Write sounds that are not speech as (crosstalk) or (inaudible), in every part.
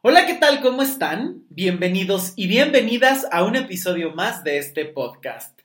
Hola, ¿qué tal? ¿Cómo están? Bienvenidos y bienvenidas a un episodio más de este podcast.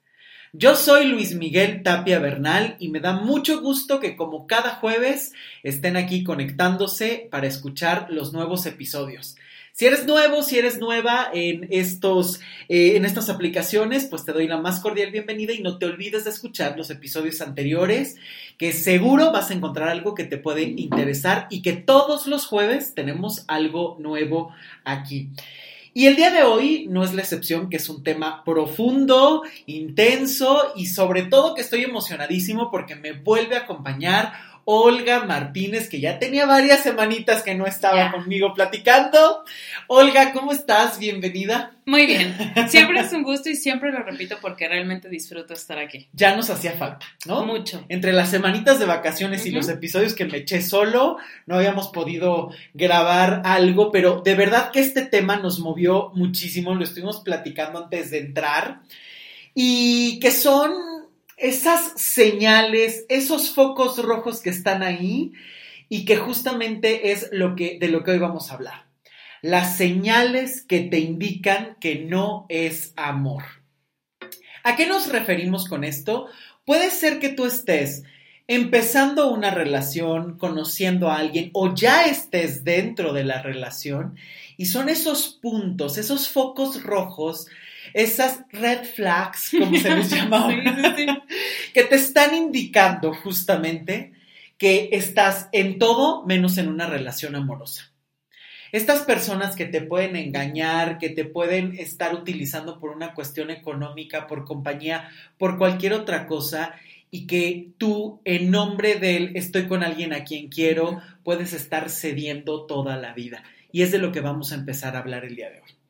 Yo soy Luis Miguel Tapia Bernal y me da mucho gusto que como cada jueves estén aquí conectándose para escuchar los nuevos episodios. Si eres nuevo, si eres nueva en, estos, eh, en estas aplicaciones, pues te doy la más cordial bienvenida y no te olvides de escuchar los episodios anteriores, que seguro vas a encontrar algo que te puede interesar y que todos los jueves tenemos algo nuevo aquí. Y el día de hoy no es la excepción, que es un tema profundo, intenso y sobre todo que estoy emocionadísimo porque me vuelve a acompañar Olga Martínez, que ya tenía varias semanitas que no estaba conmigo platicando. Olga, ¿cómo estás? Bienvenida. Muy bien. (laughs) Siempre es un gusto y siempre lo repito porque realmente disfruto estar aquí. Ya nos hacía falta, ¿no? Mucho. Entre las semanitas de vacaciones y los episodios que me eché solo, no habíamos podido grabar algo, pero de verdad que este tema nos movió muchísimo, lo estuvimos platicando antes de entrar, y que son esas señales, esos focos rojos que están ahí y que justamente es lo que, de lo que hoy vamos a hablar. Las señales que te indican que no es amor. ¿A qué nos referimos con esto? Puede ser que tú estés empezando una relación, conociendo a alguien o ya estés dentro de la relación y son esos puntos, esos focos rojos esas red flags, como se les (laughs) llama que te están indicando justamente que estás en todo menos en una relación amorosa. Estas personas que te pueden engañar, que te pueden estar utilizando por una cuestión económica, por compañía, por cualquier otra cosa, y que tú, en nombre de él, estoy con alguien a quien quiero, puedes estar cediendo toda la vida. Y es de lo que vamos a empezar a hablar el día de hoy.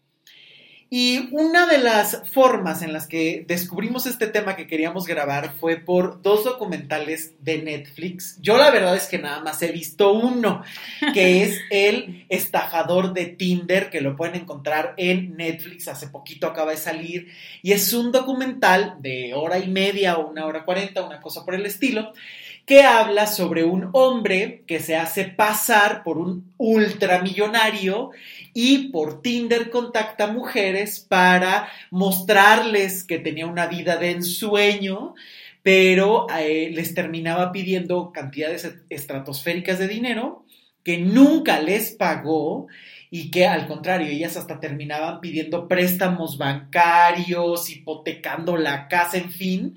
Y una de las formas en las que descubrimos este tema que queríamos grabar fue por dos documentales de Netflix. Yo la verdad es que nada más he visto uno, que (laughs) es El estafador de Tinder, que lo pueden encontrar en Netflix, hace poquito acaba de salir, y es un documental de hora y media o una hora cuarenta, una cosa por el estilo, que habla sobre un hombre que se hace pasar por un ultramillonario y por Tinder contacta mujeres para mostrarles que tenía una vida de ensueño, pero eh, les terminaba pidiendo cantidades estratosféricas de dinero que nunca les pagó y que al contrario, ellas hasta terminaban pidiendo préstamos bancarios, hipotecando la casa, en fin,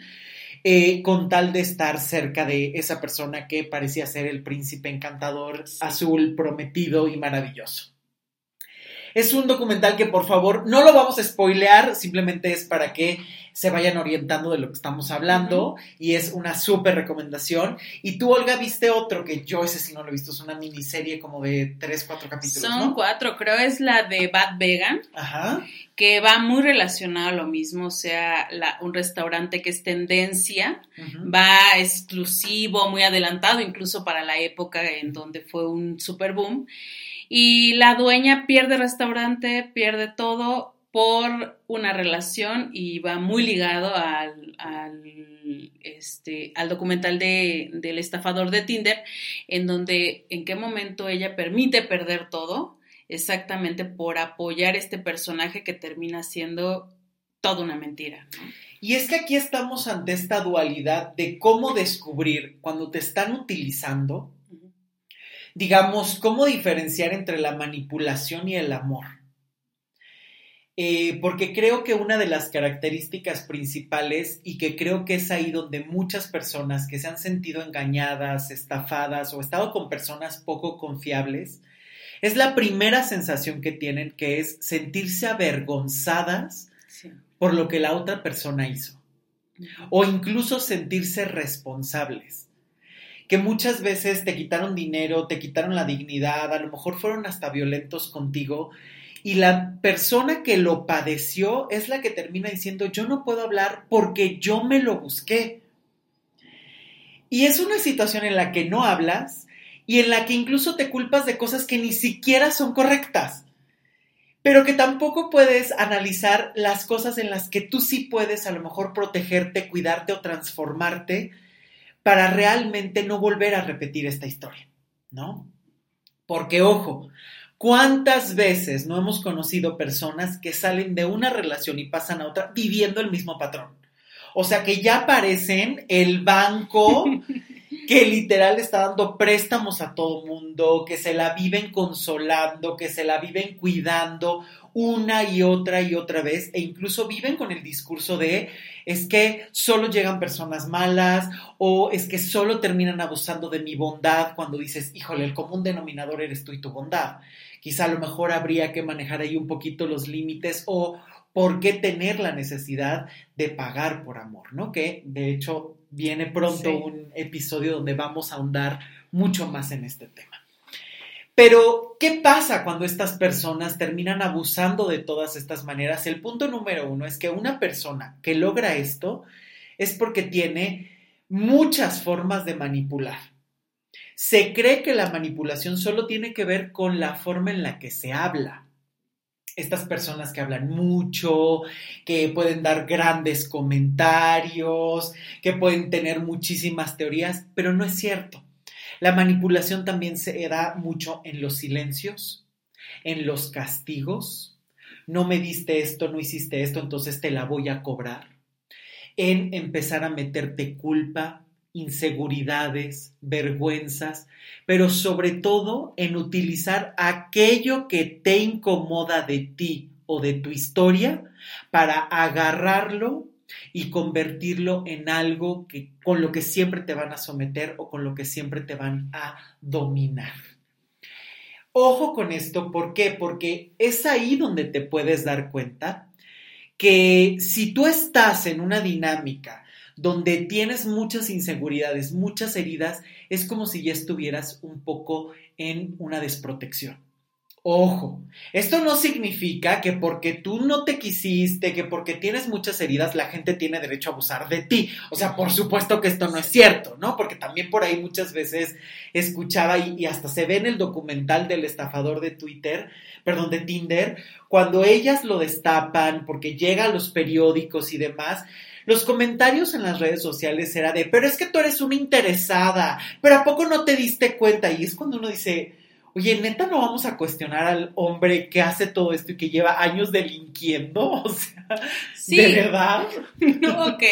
eh, con tal de estar cerca de esa persona que parecía ser el príncipe encantador, azul, prometido y maravilloso. Es un documental que por favor no lo vamos a spoilear, simplemente es para que se vayan orientando de lo que estamos hablando y es una súper recomendación. Y tú, Olga, viste otro que yo ese sí no lo he visto, es una miniserie como de tres, cuatro capítulos. Son cuatro, creo es la de Bad Vegan. Ajá. Que va muy relacionado a lo mismo, o sea, un restaurante que es tendencia, va exclusivo, muy adelantado, incluso para la época en donde fue un super boom y la dueña pierde restaurante, pierde todo por una relación y va muy ligado al, al, este, al documental de, del estafador de Tinder, en donde en qué momento ella permite perder todo exactamente por apoyar este personaje que termina siendo toda una mentira. Y es que aquí estamos ante esta dualidad de cómo descubrir cuando te están utilizando digamos, cómo diferenciar entre la manipulación y el amor. Eh, porque creo que una de las características principales y que creo que es ahí donde muchas personas que se han sentido engañadas, estafadas o estado con personas poco confiables, es la primera sensación que tienen, que es sentirse avergonzadas por lo que la otra persona hizo. O incluso sentirse responsables que muchas veces te quitaron dinero, te quitaron la dignidad, a lo mejor fueron hasta violentos contigo, y la persona que lo padeció es la que termina diciendo, yo no puedo hablar porque yo me lo busqué. Y es una situación en la que no hablas y en la que incluso te culpas de cosas que ni siquiera son correctas, pero que tampoco puedes analizar las cosas en las que tú sí puedes a lo mejor protegerte, cuidarte o transformarte para realmente no volver a repetir esta historia, ¿no? Porque, ojo, ¿Cuántas veces no hemos conocido personas que salen de una relación y pasan a otra viviendo el mismo patrón? O sea, que ya parecen el banco (laughs) que literal está dando préstamos a todo mundo, que se la viven consolando, que se la viven cuidando una y otra y otra vez, e incluso viven con el discurso de es que solo llegan personas malas o es que solo terminan abusando de mi bondad cuando dices, híjole, el común denominador eres tú y tu bondad. Quizá a lo mejor habría que manejar ahí un poquito los límites o por qué tener la necesidad de pagar por amor, ¿no? Que de hecho viene pronto un episodio donde vamos a ahondar mucho más en este tema. Pero, ¿qué pasa cuando estas personas terminan abusando de todas estas maneras? El punto número uno es que una persona que logra esto es porque tiene muchas formas de manipular. Se cree que la manipulación solo tiene que ver con la forma en la que se habla. Estas personas que hablan mucho, que pueden dar grandes comentarios, que pueden tener muchísimas teorías, pero no es cierto. La manipulación también se da mucho en los silencios, en los castigos. No me diste esto, no hiciste esto, entonces te la voy a cobrar. En empezar a meterte culpa, inseguridades, vergüenzas, pero sobre todo en utilizar aquello que te incomoda de ti o de tu historia para agarrarlo y convertirlo en algo que, con lo que siempre te van a someter o con lo que siempre te van a dominar. Ojo con esto, ¿por qué? Porque es ahí donde te puedes dar cuenta que si tú estás en una dinámica donde tienes muchas inseguridades, muchas heridas, es como si ya estuvieras un poco en una desprotección. Ojo, esto no significa que porque tú no te quisiste, que porque tienes muchas heridas, la gente tiene derecho a abusar de ti. O sea, por supuesto que esto no es cierto, ¿no? Porque también por ahí muchas veces escuchaba y, hasta se ve en el documental del estafador de Twitter, perdón, de Tinder, cuando ellas lo destapan, porque llega a los periódicos y demás, los comentarios en las redes sociales era de, pero es que tú eres una interesada, pero ¿a poco no te diste cuenta? Y es cuando uno dice, oye, neta, no vamos a cuestionar al hombre que hace todo esto y que lleva años delinquiendo, (laughs) o sea, ¿de verdad? (laughs) No, ok.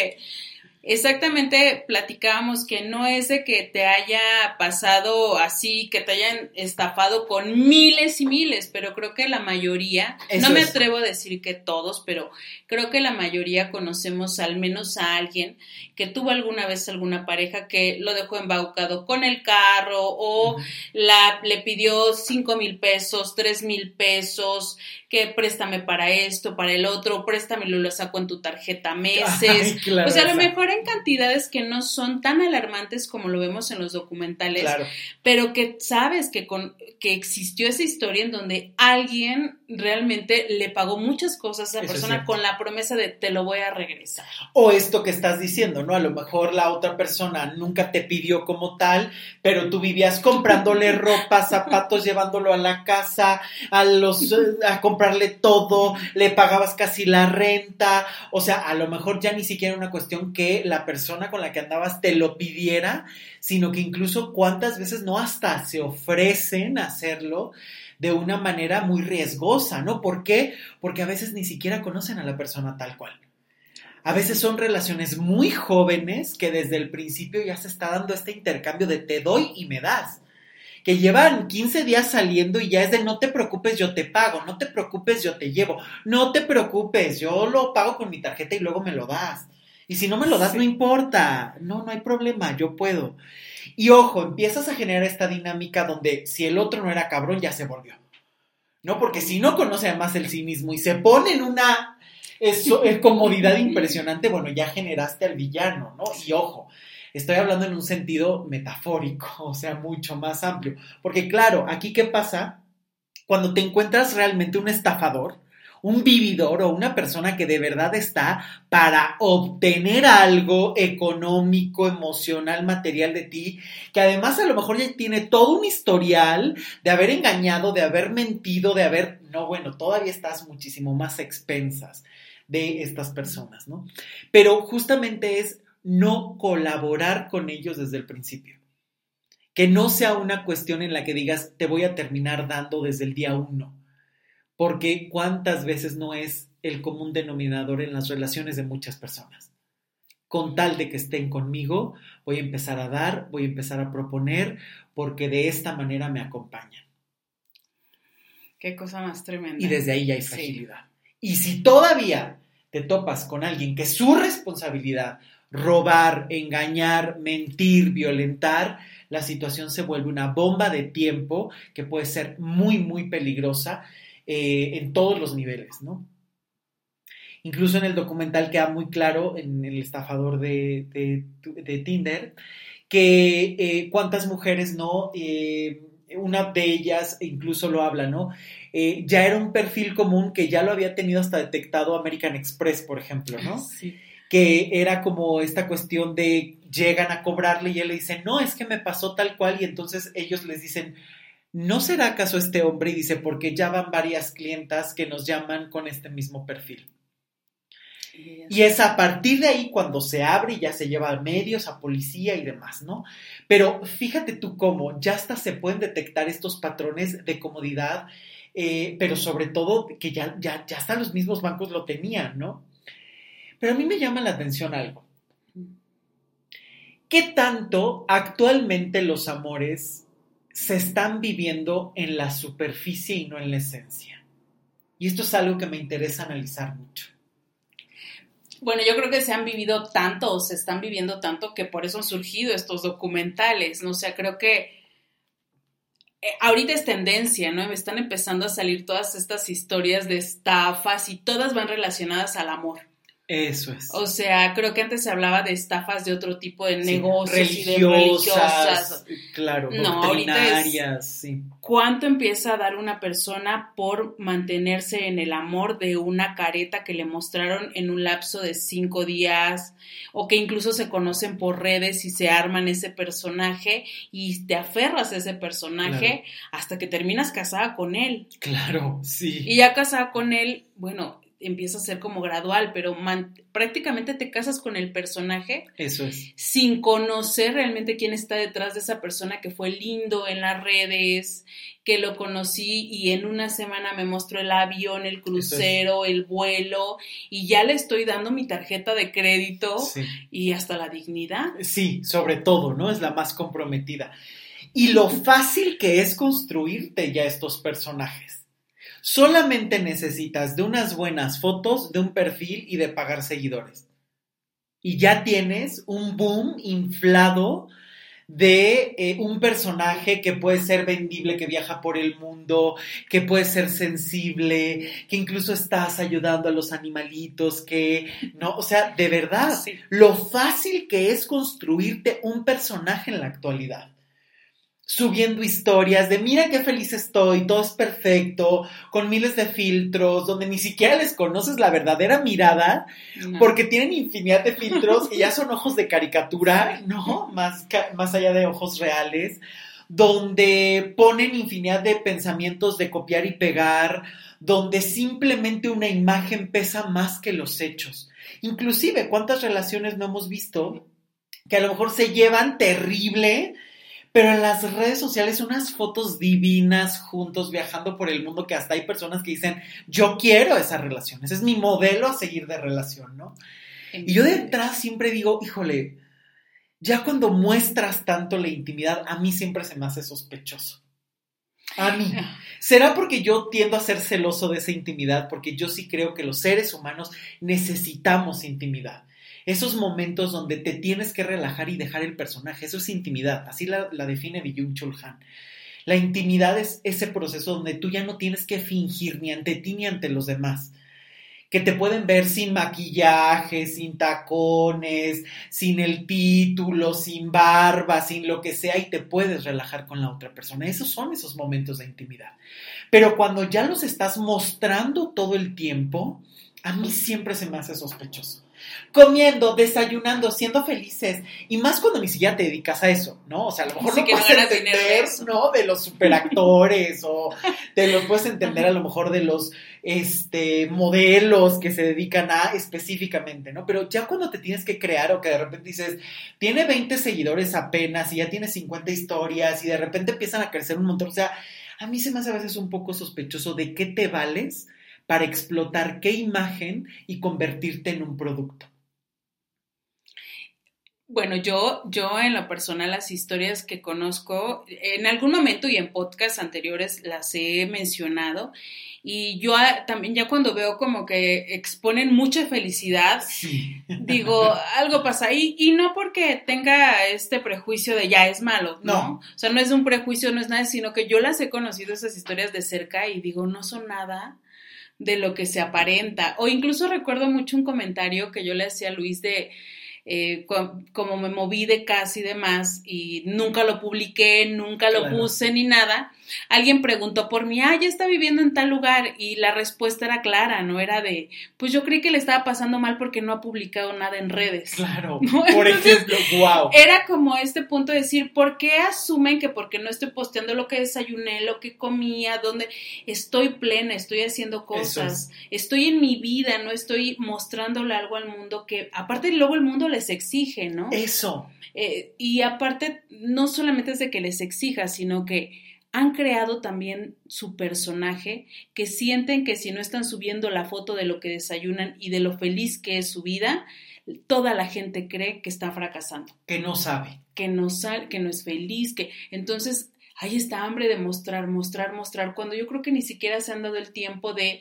Exactamente, platicábamos que no es de que te haya pasado así, que te hayan estafado con miles y miles, pero creo que la mayoría, no me atrevo a decir que todos, pero creo que la mayoría conocemos al menos a alguien que tuvo alguna vez alguna pareja que lo dejó embaucado con el carro o la, le pidió cinco mil pesos, tres mil pesos, que préstame para esto, para el otro, préstamelo, lo saco en tu tarjeta (laughs) meses. o sea, a lo mejor en cantidades que no son tan alarmantes como lo vemos en los documentales, pero que sabes que, con, que existió esa historia en donde alguien realmente le pagó muchas cosas a esa persona con la promesa de te lo voy a regresar. O esto que estás diciendo, ¿no? A lo mejor la otra persona nunca te pidió como tal, pero tú vivías comprándole (laughs) ropa, zapatos, llevándolo a la casa, a los a comprarle todo, le pagabas casi la renta, o sea, a lo mejor ya ni siquiera una cuestión que la persona con la que andabas te lo pidiera, sino que incluso cuántas veces no hasta se ofrecen a hacerlo de una manera muy riesgosa, ¿no? ¿Por qué? Porque a veces ni siquiera conocen a la persona tal cual. A veces son relaciones muy jóvenes que desde el principio ya se está dando este intercambio de te doy y me das. Que llevan 15 días saliendo y ya es de no te preocupes, yo te pago, no te preocupes, yo te llevo, no te preocupes, yo lo pago con mi tarjeta y luego me lo das. Y si no me lo das, no importa, no, no hay problema, yo puedo. Y ojo, empiezas a generar esta dinámica donde si el otro no era cabrón, ya se volvió. ¿No? Porque si no conoce además el cinismo y se pone en una comodidad impresionante, bueno, ya generaste al villano, ¿no? Y ojo, estoy hablando en un sentido metafórico, (laughs) o sea, mucho más amplio. Porque claro, aquí qué pasa cuando te encuentras realmente un estafador, un vividor o una persona que de verdad está para obtener algo económico, emocional, material de ti, que además a lo mejor ya tiene todo un historial de haber engañado, de haber mentido, de haber, no, bueno, todavía estás muchísimo más expensas de estas personas, ¿no? Pero justamente es no colaborar con ellos desde el principio. Que no sea una cuestión en la que digas, te voy a terminar dando desde el día uno. Porque cuántas veces no es el común denominador en las relaciones de muchas personas. Con tal de que estén conmigo, voy a empezar a dar, voy a empezar a proponer, porque de esta manera me acompañan. Qué cosa más tremenda. Y desde ahí ya hay fragilidad. Y si todavía te topas con alguien que es su responsabilidad robar, engañar, mentir, violentar, la situación se vuelve una bomba de tiempo que puede ser muy, muy peligrosa eh, en todos los niveles, ¿no? Incluso en el documental queda muy claro, en el estafador de, Tinder, que eh, cuántas mujeres, ¿no? Eh, una de ellas incluso lo habla, ¿no? ya era un perfil común que ya lo había tenido hasta detectado American Express, por ejemplo, ¿no? (laughs) Sí que era como esta cuestión de llegan a cobrarle y él le dice, no, es que me pasó tal cual y entonces ellos les dicen, ¿no será acaso este hombre? Y dice, porque ya van varias clientas que nos llaman con este mismo perfil. Y es a partir de ahí cuando se abre y ya se lleva a medios, a policía y demás, ¿no? Pero fíjate tú cómo ya hasta se pueden detectar estos patrones de comodidad, eh, pero sobre todo que ya, ya, ya hasta los mismos bancos lo tenían, ¿no? Pero a mí me llama la atención algo. ¿Qué tanto actualmente los amores se están viviendo en la superficie y no en la esencia? Y esto es algo que me interesa analizar mucho. Bueno, yo creo que se han vivido tanto o se están viviendo tanto que por eso han surgido estos documentales, ¿no? O sea, creo que eh, ahorita es tendencia, ¿no? Me están empezando a salir todas estas historias de estafas y todas van relacionadas al amor. Eso es. O sea, creo que antes se hablaba de estafas de otro tipo de negocios y de religiosas. Claro, no, ahorita sí. ¿Cuánto empieza a dar una persona por mantenerse en el amor de una careta que le mostraron en un lapso de cinco días? O que incluso se conocen por redes y se arman ese personaje y te aferras a ese personaje hasta que terminas casada con él. Claro, sí. Y ya casada con él, bueno, empieza a ser como gradual, pero prácticamente te casas con el personaje. Eso es. Sin conocer realmente quién está detrás de esa persona que fue lindo en las redes, que lo conocí y en una semana me mostró el avión, el crucero, el vuelo y ya le estoy dando mi tarjeta de crédito y hasta la dignidad. Sí, sobre todo, ¿no? Es la más comprometida. Y lo fácil que es construirte ya estos personajes. Solamente necesitas de unas buenas fotos, de un perfil y de pagar seguidores. Y ya tienes un boom inflado de eh, un personaje que puede ser vendible, que viaja por el mundo, que puede ser sensible, que incluso estás ayudando a los animalitos, que no, o sea, de verdad, lo fácil que es construirte un personaje en la actualidad subiendo historias de mira qué feliz estoy, todo es perfecto, con miles de filtros, donde ni siquiera les conoces la verdadera mirada, porque tienen infinidad de filtros (laughs) y ya son ojos de caricatura, ¿no? Más, más allá de ojos reales, donde ponen infinidad de pensamientos de copiar y pegar, donde simplemente una imagen pesa más que los hechos. Inclusive, ¿cuántas relaciones no hemos visto que a lo mejor se llevan terrible? Pero en las redes sociales unas fotos divinas juntos viajando por el mundo que hasta hay personas que dicen, yo quiero esa relación, ese es mi modelo a seguir de relación, ¿no? Y yo detrás siempre digo, híjole, ya cuando muestras tanto la intimidad, a mí siempre se me hace sospechoso. A mí. ¿Será porque yo tiendo a ser celoso de esa intimidad? Porque yo sí creo que los seres humanos necesitamos intimidad esos momentos donde te tienes que relajar y dejar el personaje, eso es intimidad, así la, define Byung Chul Han. La intimidad es ese proceso donde tú ya no tienes que fingir ni ante ti ni ante los demás. Que te pueden ver sin maquillaje, sin tacones, sin el título, sin barba, sin lo que sea, y te puedes relajar con la otra persona. Esos son esos momentos de intimidad. Pero cuando ya los estás mostrando todo el tiempo, a mí siempre se me hace sospechoso. Comiendo, desayunando, siendo felices. Y más cuando ni siquiera te dedicas a eso, ¿no? O sea, a lo mejor no puedes entender, ¿no? De los superactores o te lo puedes entender a lo mejor de los este, modelos que se dedican a específicamente, ¿no? Pero ya cuando te tienes que crear o que de repente dices, tiene 20 seguidores apenas y ya tiene 50 historias y de repente empiezan a crecer un montón, o sea, a mí se me hace a veces un poco sospechoso de qué te vales para explotar qué imagen y convertirte en un producto. Bueno, yo, yo en lo personal las historias que conozco, en algún momento y en podcasts anteriores las he mencionado y yo también ya cuando veo como que exponen mucha felicidad, (laughs) digo, algo pasa ahí y no porque tenga este prejuicio de ya es malo, ¿no? ¿no? O sea, no es un prejuicio, no es nada, sino que yo las he conocido esas historias de cerca y digo, no son nada de lo que se aparenta. O incluso recuerdo mucho un comentario que yo le hacía a Luis de eh, como me moví de casa y demás y nunca lo publiqué, nunca lo puse ni nada, alguien preguntó por mí, ah, ya está viviendo en tal lugar y la respuesta era clara, no era de, pues yo creí que le estaba pasando mal porque no ha publicado nada en redes. Claro, (laughs) por ejemplo, wow. Era como este punto de decir, ¿por qué asumen que porque no estoy posteando lo que desayuné, lo que comía, donde estoy plena, estoy haciendo cosas, estoy en mi vida, no estoy mostrándole algo al mundo que aparte luego el mundo les exige, ¿no? Eso. Eh, y aparte, no solamente es de que les exija, sino que han creado también su personaje, que sienten que si no están subiendo la foto de lo que desayunan y de lo feliz que es su vida, toda la gente cree que está fracasando. Que no sabe. Que no sabe, que no es feliz, que entonces hay esta hambre de mostrar, mostrar, mostrar, cuando yo creo que ni siquiera se han dado el tiempo de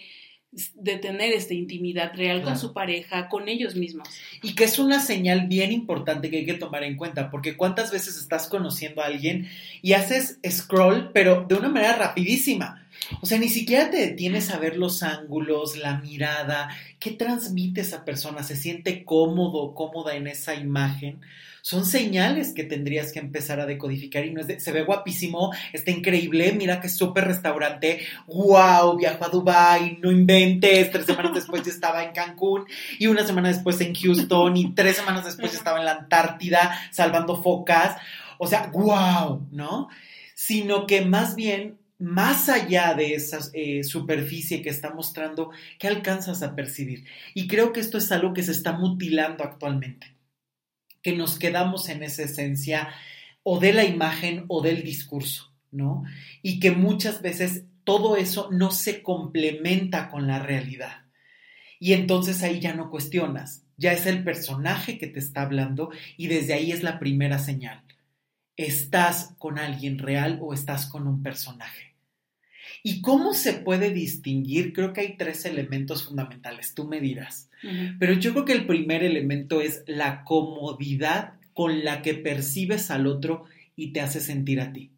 de tener esta intimidad real con su pareja, con ellos mismos. Y que es una señal bien importante que hay que tomar en cuenta, porque cuántas veces estás conociendo a alguien y haces scroll, pero de una manera rapidísima. O sea, ni siquiera te detienes a ver los ángulos, la mirada, qué transmite esa persona, se siente cómodo, cómoda en esa imagen. Son señales que tendrías que empezar a decodificar y no es de, se ve guapísimo, está increíble, mira qué súper restaurante, wow, viajo a Dubai, no inventes, tres semanas (laughs) después ya estaba en Cancún y una semana después en Houston y tres semanas después ya estaba en la Antártida salvando focas, o sea, wow, ¿no? Sino que más bien más allá de esa eh, superficie que está mostrando, ¿qué alcanzas a percibir? Y creo que esto es algo que se está mutilando actualmente que nos quedamos en esa esencia o de la imagen o del discurso, ¿no? Y que muchas veces todo eso no se complementa con la realidad. Y entonces ahí ya no cuestionas, ya es el personaje que te está hablando y desde ahí es la primera señal. ¿Estás con alguien real o estás con un personaje? ¿Y cómo se puede distinguir? Creo que hay tres elementos fundamentales, tú me dirás. Pero yo creo que el primer elemento es la comodidad con la que percibes al otro y te hace sentir a ti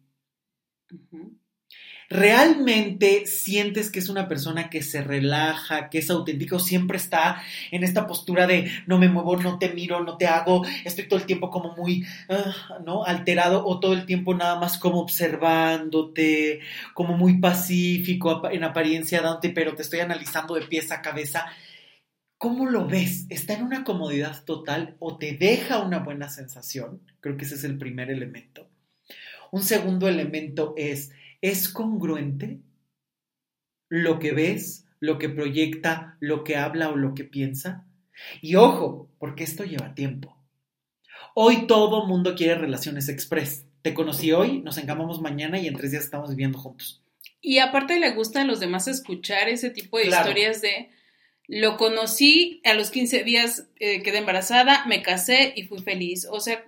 realmente sientes que es una persona que se relaja, que es auténtico, siempre está en esta postura de no me muevo, no te miro, no te hago, estoy todo el tiempo como muy, ah, ¿no? Alterado o todo el tiempo nada más como observándote, como muy pacífico en apariencia dándote, pero te estoy analizando de pies a cabeza. ¿Cómo lo ves? ¿Está en una comodidad total o te deja una buena sensación? Creo que ese es el primer elemento. Un segundo elemento es, ¿Es congruente lo que ves, lo que proyecta, lo que habla o lo que piensa? Y ojo, porque esto lleva tiempo. Hoy todo mundo quiere relaciones express. Te conocí hoy, nos encamamos mañana y en tres días estamos viviendo juntos. Y aparte le gusta a los demás escuchar ese tipo de historias de lo conocí, a los 15 días eh, quedé embarazada, me casé y fui feliz. O sea,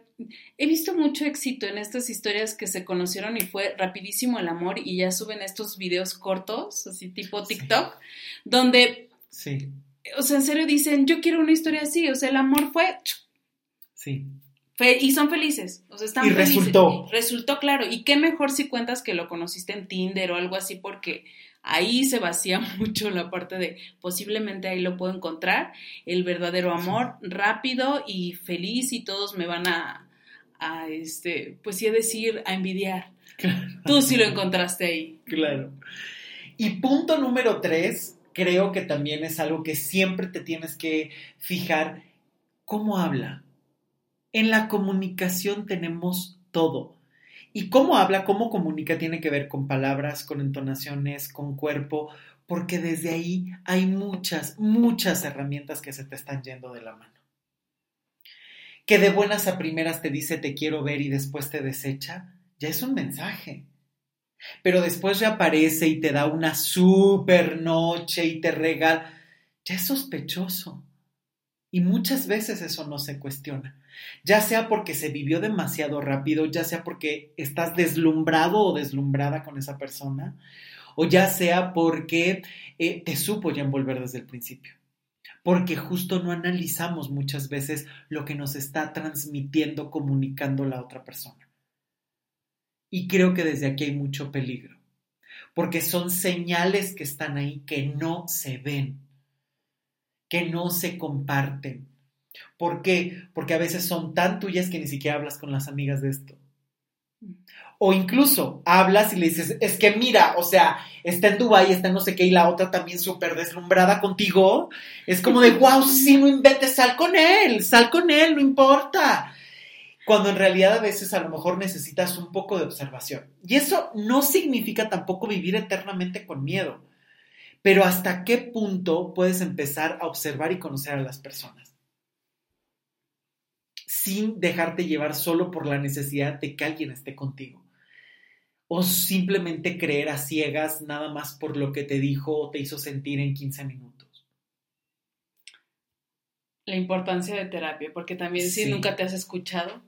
he visto mucho éxito en estas historias que se conocieron y fue rapidísimo el amor y ya suben estos videos cortos, así tipo TikTok, donde, sí. o sea, en serio dicen, yo quiero una historia así, o sea, el amor fue... Sí. y son felices, o sea, están y resultó. Resultó, claro. Y qué mejor si cuentas que lo conociste en Tinder o algo así, porque ahí se vacía (laughs) mucho la parte de posiblemente ahí lo puedo encontrar, el verdadero amor, rápido y feliz y todos me van a, a este, pues sí a decir, a envidiar. Tú sí lo encontraste ahí. Claro. Y punto número tres, creo que también es algo que siempre te tienes que fijar, ¿cómo habla? En la comunicación tenemos todo. Y cómo habla, cómo comunica tiene que ver con palabras, con entonaciones, con cuerpo, porque desde ahí hay muchas, muchas herramientas que se te están yendo de la mano. Que de buenas a primeras te dice te quiero ver y después te desecha, ya es un mensaje. Pero después reaparece y te da una super noche y te regala, ya es sospechoso. Y muchas veces eso no se cuestiona. Ya sea porque se vivió demasiado rápido, ya sea porque estás deslumbrado o deslumbrada con esa persona, o ya sea porque eh, te supo ya envolver desde el principio. Porque justo no analizamos muchas veces lo que nos está transmitiendo, comunicando la otra persona. Y creo que desde aquí hay mucho peligro, porque son señales que están ahí que no se ven, que no se comparten. ¿Por qué? Porque a veces son tan tuyas que ni siquiera hablas con las amigas de esto. O incluso hablas y le dices, es que mira, o sea, está en Dubái, está en no sé qué, y la otra también súper deslumbrada contigo. Es como de, wow, sí, no inventes, sal con él, sal con él, no importa. Cuando en realidad a veces a lo mejor necesitas un poco de observación. Y eso no significa tampoco vivir eternamente con miedo. Pero hasta qué punto puedes empezar a observar y conocer a las personas sin dejarte llevar solo por la necesidad de que alguien esté contigo o simplemente creer a ciegas nada más por lo que te dijo o te hizo sentir en 15 minutos. La importancia de terapia, porque también si nunca te has escuchado,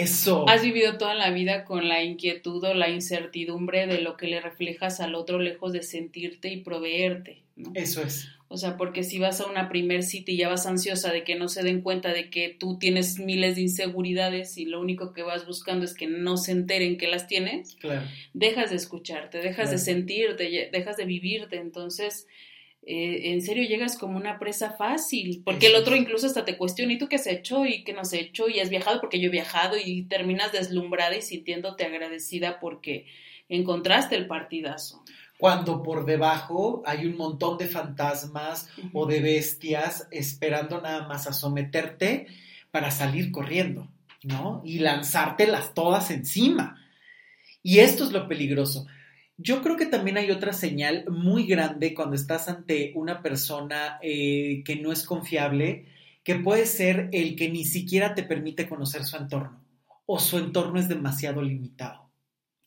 eso. Has vivido toda la vida con la inquietud o la incertidumbre de lo que le reflejas al otro lejos de sentirte y proveerte. Eso es. O sea, porque si vas a una primer cita y ya vas ansiosa de que no se den cuenta de que tú tienes miles de inseguridades y lo único que vas buscando es que no se enteren que las tienes, claro. dejas de escucharte, dejas de sentirte, dejas de vivirte. Entonces, eh, en serio llegas como una presa fácil, porque el otro incluso hasta te cuestiona, ¿y tú qué has hecho? ¿Y qué no has hecho? ¿Y has viajado? Porque yo he viajado y terminas deslumbrada y sintiéndote agradecida porque encontraste el partidazo cuando por debajo hay un montón de fantasmas o de bestias esperando nada más a someterte para salir corriendo, ¿no? Y lanzártelas todas encima. Y esto es lo peligroso. Yo creo que también hay otra señal muy grande cuando estás ante una persona eh, que no es confiable, que puede ser el que ni siquiera te permite conocer su entorno o su entorno es demasiado limitado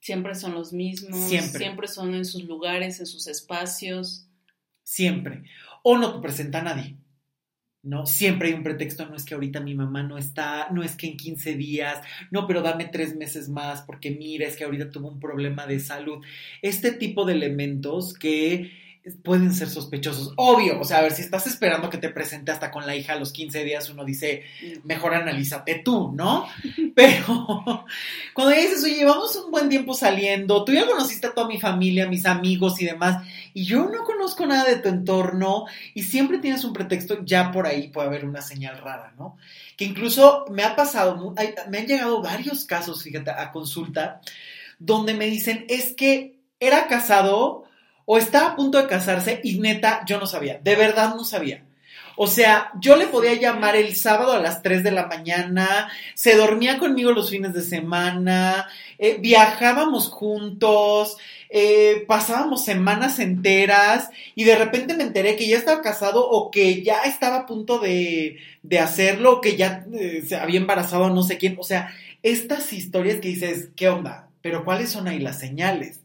siempre son los mismos, siempre. son en sus lugares, en sus espacios. Siempre. O no te presenta a nadie. ¿No? Siempre hay un pretexto, no es que ahorita mi mamá no está, no es que en 15 días, no, pero dame tres meses más porque mira, es que ahorita tuvo un problema de salud. Este tipo de elementos que pueden ser sospechosos. Obvio, o sea, a ver, si estás esperando que te presente hasta con la hija a los 15 días, uno dice, mejor analízate tú, ¿no? (laughs) Pero cuando dices, oye, llevamos un buen tiempo saliendo, tú ya conociste a toda mi familia, mis amigos y demás, y yo no conozco nada de tu entorno, y siempre tienes un pretexto, ya por ahí puede haber una señal rara, ¿no? Que incluso me ha pasado, me han llegado varios casos, fíjate, a consulta, donde me dicen, es que era casado, o estaba a punto de casarse y neta, yo no sabía, de verdad no sabía. O sea, yo le podía llamar el sábado a las 3 de la mañana, se dormía conmigo los fines de semana, eh, viajábamos juntos, eh, pasábamos semanas enteras y de repente me enteré que ya estaba casado o que ya estaba a punto de, de hacerlo, o que ya eh, se había embarazado a no sé quién. O sea, estas historias que dices, ¿qué onda? Pero ¿cuáles son ahí las señales?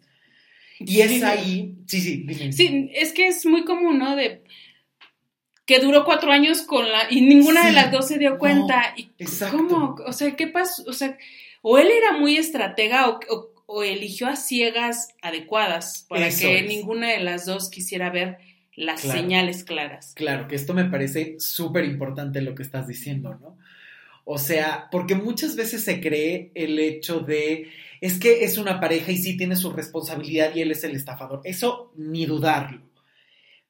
Y es ahí, sí, sí, Sí, es que es muy común, ¿no? De que duró cuatro años con la y ninguna de las dos se dio cuenta. y ¿Cómo? O sea, ¿qué pasó? O sea, o él era muy estratega o, eligió a ciegas adecuadas para que ninguna de las dos quisiera ver las señales claras. Claro, que esto me parece súper importante lo que estás diciendo, ¿no? O sea, porque muchas veces se cree el hecho de es que es una pareja y sí tiene su responsabilidad y él es el estafador. Eso ni dudarlo.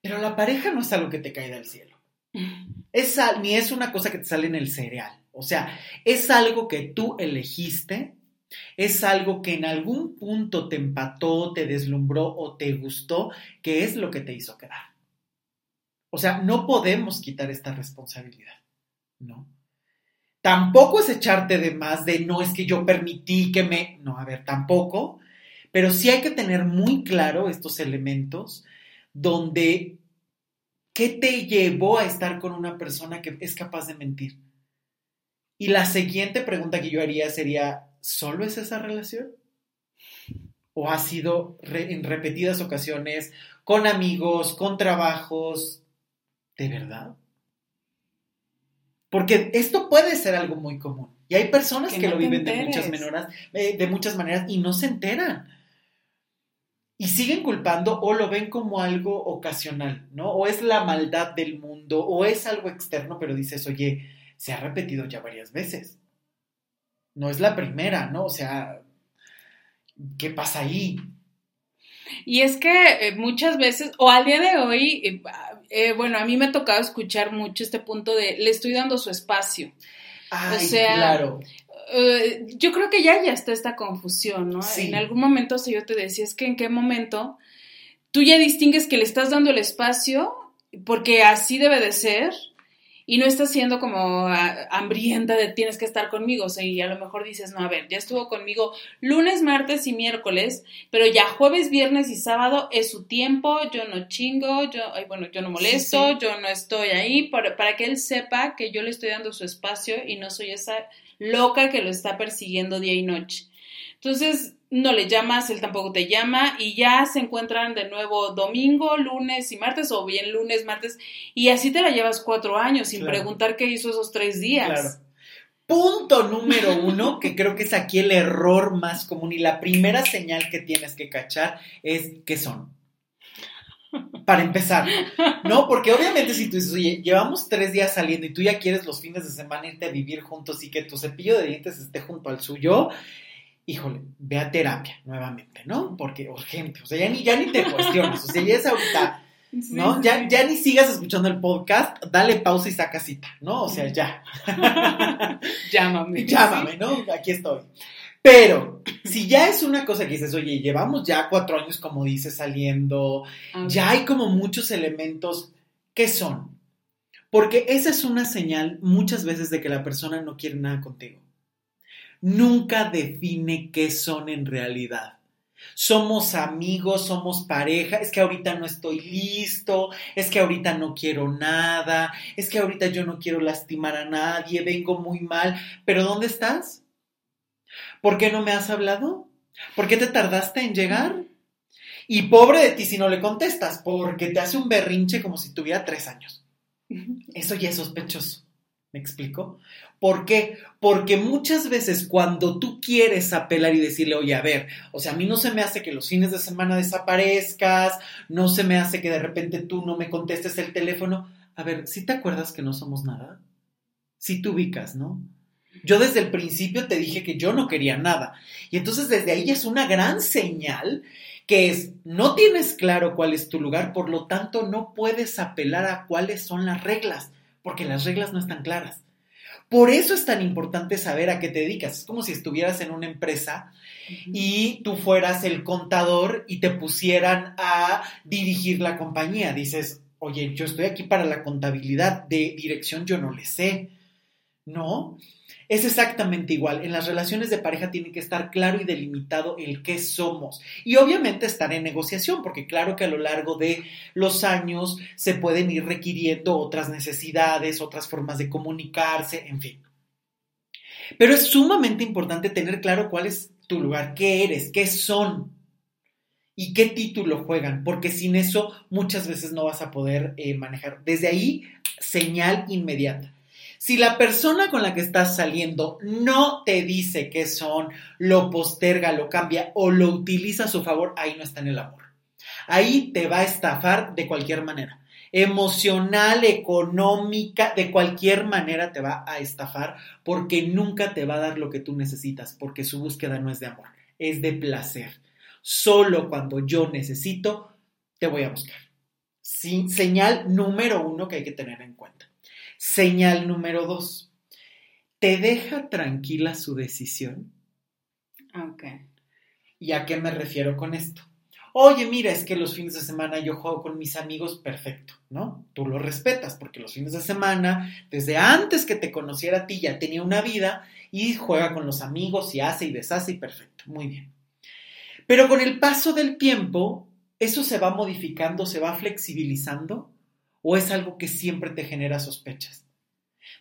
Pero la pareja no es algo que te cae del cielo. Es, ni es una cosa que te sale en el cereal. O sea, es algo que tú elegiste, es algo que en algún punto te empató, te deslumbró o te gustó, que es lo que te hizo quedar. O sea, no podemos quitar esta responsabilidad, ¿no? Tampoco es echarte de más de no es que yo permití que me... No, a ver, tampoco. Pero sí hay que tener muy claro estos elementos donde ¿qué te llevó a estar con una persona que es capaz de mentir? Y la siguiente pregunta que yo haría sería, ¿solo es esa relación? ¿O ha sido en repetidas ocasiones con amigos, con trabajos? ¿De verdad? Porque esto puede ser algo muy común. Y hay personas que, lo viven de muchas, maneras, eh, de muchas maneras y no se enteran. Y siguen culpando o lo ven como algo ocasional, ¿no? O es la maldad del mundo, o es algo externo, pero dices, oye, se ha repetido ya varias veces. No es la primera, ¿no? O sea, ¿qué pasa ahí? Y es que eh, muchas veces, o al día de hoy, eh, bueno, a mí me ha tocado escuchar mucho este punto de le estoy dando su espacio. Ay, o sea, claro. Eh, yo creo que ya, ya está esta confusión, ¿no? En algún momento, si yo te decía, es que en qué momento tú ya distingues que le estás dando el espacio porque así debe de ser y no estás siendo como ah, hambrienta de tienes que estar conmigo, o sea, y a lo mejor dices, no, a ver, ya estuvo conmigo lunes, martes y miércoles, pero ya jueves, viernes y sábado es su tiempo, yo no chingo, yo, bueno, yo no molesto, yo no estoy ahí, para, para que él sepa que yo le estoy dando su espacio y no soy esa loca que lo está persiguiendo día y noche. Entonces, no le llamas, él tampoco te llama y ya se encuentran de nuevo domingo, lunes y martes o bien lunes, martes y así te la llevas cuatro años sin preguntar qué hizo esos tres días. Claro. Punto número (laughs) uno, que creo que es aquí el error más común y la primera señal que tienes que cachar es qué son. Para empezar, ¿no? Porque obviamente si tú dices, oye, llevamos tres días saliendo y tú ya quieres los fines de semana irte a vivir juntos y que tu cepillo de dientes esté junto al suyo, híjole, ve a terapia nuevamente, ¿no? Porque urgente, o sea, ya ni, ya ni te cuestiones, o sea, ya es ahorita, (laughs) ¿no? ya, ya ni sigas escuchando el podcast, dale pausa y saca cita, ¿no? O sea, ya. (laughs) Llámame. (laughs) Llámame, ¿no? Aquí estoy. Pero si ya es una cosa que dices, oye, llevamos ya cuatro años, como dices, saliendo, ya hay como muchos elementos, ¿qué son? Porque esa es una señal muchas veces de que la persona no quiere nada contigo nunca define qué son en realidad. Somos amigos, somos pareja, es que ahorita no estoy listo, es que ahorita no quiero nada, es que ahorita yo no quiero lastimar a nadie, vengo muy mal, pero ¿dónde estás? ¿Por qué no me has hablado? ¿Por qué te tardaste en llegar? Y pobre de ti si no le contestas, porque te hace un berrinche como si tuviera tres años. (laughs) Eso ya es sospechoso. ¿Me explico? ¿Por qué? Porque muchas veces cuando tú quieres apelar y decirle, oye, a ver, o sea, a mí no se me hace que los fines de semana desaparezcas, no se me hace que de repente tú no me contestes el teléfono. A ver, ¿sí te acuerdas que no somos nada? Sí te ubicas, ¿no? Yo desde el principio te dije que yo no quería nada. Y entonces desde ahí es una gran señal que es, no tienes claro cuál es tu lugar, por lo tanto no puedes apelar a cuáles son las reglas, porque las reglas no están claras. Por eso es tan importante saber a qué te dedicas. Es como si estuvieras en una empresa y tú fueras el contador y te pusieran a dirigir la compañía. Dices, oye, yo estoy aquí para la contabilidad, de dirección yo no le sé. ¿No? Es exactamente igual. En las relaciones de pareja tiene que estar claro y delimitado el qué somos. Y obviamente estar en negociación, porque claro que a lo largo de los años se pueden ir requiriendo otras necesidades, otras formas de comunicarse, en fin. Pero es sumamente importante tener claro cuál es tu lugar, qué eres, qué son y qué título juegan, porque sin eso muchas veces no vas a poder eh, manejar. Desde ahí, señal inmediata. Si la persona con la que estás saliendo no te dice qué son, lo posterga, lo cambia o lo utiliza a su favor, ahí no está en el amor. Ahí te va a estafar de cualquier manera. Emocional, económica, de cualquier manera te va a estafar porque nunca te va a dar lo que tú necesitas, porque su búsqueda no es de amor, es de placer. Solo cuando yo necesito, te voy a buscar. Sin, señal número uno que hay que tener en cuenta. Señal número dos, ¿te deja tranquila su decisión? Ok. ¿Y a qué me refiero con esto? Oye, mira, es que los fines de semana yo juego con mis amigos, perfecto, ¿no? Tú lo respetas porque los fines de semana, desde antes que te conociera a ti, ya tenía una vida y juega con los amigos y hace y deshace y perfecto, muy bien. Pero con el paso del tiempo, ¿eso se va modificando, se va flexibilizando o es algo que siempre te genera sospechas?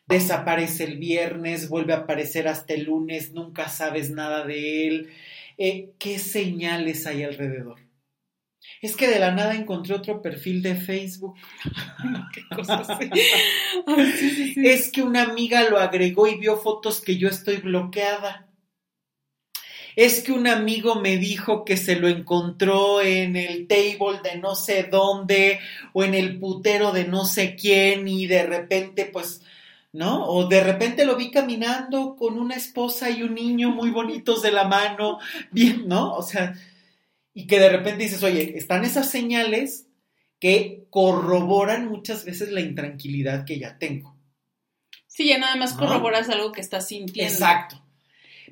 Desaparece el viernes, vuelve a aparecer hasta el lunes, nunca sabes nada de él. Eh, ¿Qué señales hay alrededor? Es que de la nada encontré otro perfil de Facebook. (laughs) ¿Qué cosa (laughs) Es que una amiga lo agregó y vio fotos que yo estoy bloqueada. Es que un amigo me dijo que se lo encontró en el table de no sé dónde o en el putero de no sé quién y de repente pues ¿no? O de repente lo vi caminando con una esposa y un niño muy bonitos de la mano, bien, ¿no? O sea, y que de repente dices, oye, están esas señales que corroboran muchas veces la intranquilidad que ya tengo. Sí, ya nada más corroboras algo que estás sintiendo. Exacto.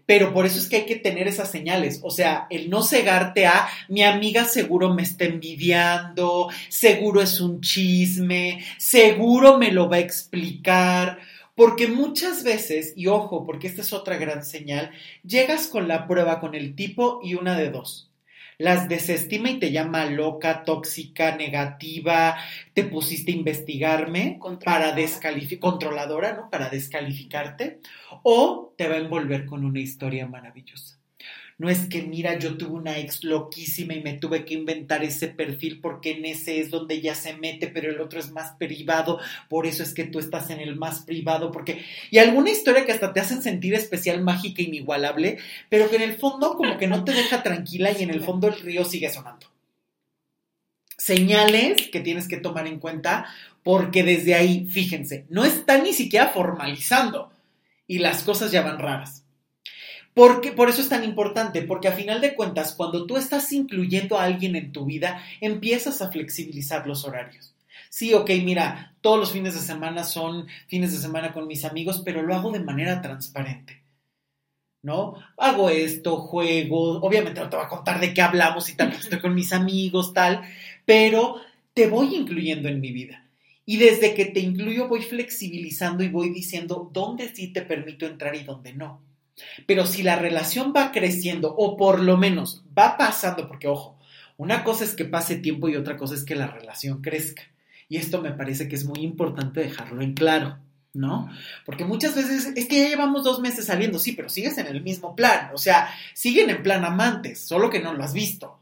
Pero por eso es que hay que tener esas señales. O sea, el no cegarte a mi amiga seguro me está envidiando, seguro es un chisme, seguro me lo va a explicar. Porque muchas veces, y ojo, porque esta es otra gran señal, llegas con la prueba con el tipo y una de dos las desestima y te llama loca, tóxica, negativa, te pusiste a investigarme para descalificar, controladora, ¿no? Para descalificarte, o te va a envolver con una historia maravillosa. No es que, mira, yo tuve una ex loquísima y me tuve que inventar ese perfil porque en ese es donde ya se mete, pero el otro es más privado, por eso es que tú estás en el más privado, porque... Y alguna historia que hasta te hacen sentir especial, mágica, inigualable, pero que en el fondo como que no te deja tranquila y en el fondo el río sigue sonando. Señales que tienes que tomar en cuenta porque desde ahí, fíjense, no está ni siquiera formalizando y las cosas ya van raras. Porque, por eso es tan importante, porque a final de cuentas, cuando tú estás incluyendo a alguien en tu vida, empiezas a flexibilizar los horarios. Sí, ok, mira, todos los fines de semana son fines de semana con mis amigos, pero lo hago de manera transparente. ¿No? Hago esto, juego, obviamente no te voy a contar de qué hablamos y tal, estoy con mis amigos, tal, pero te voy incluyendo en mi vida. Y desde que te incluyo voy flexibilizando y voy diciendo dónde sí te permito entrar y dónde no. Pero si la relación va creciendo o por lo menos va pasando, porque ojo, una cosa es que pase tiempo y otra cosa es que la relación crezca. Y esto me parece que es muy importante dejarlo en claro, ¿no? Porque muchas veces es que ya llevamos dos meses saliendo, sí, pero sigues en el mismo plan, o sea, siguen en plan amantes, solo que no lo has visto.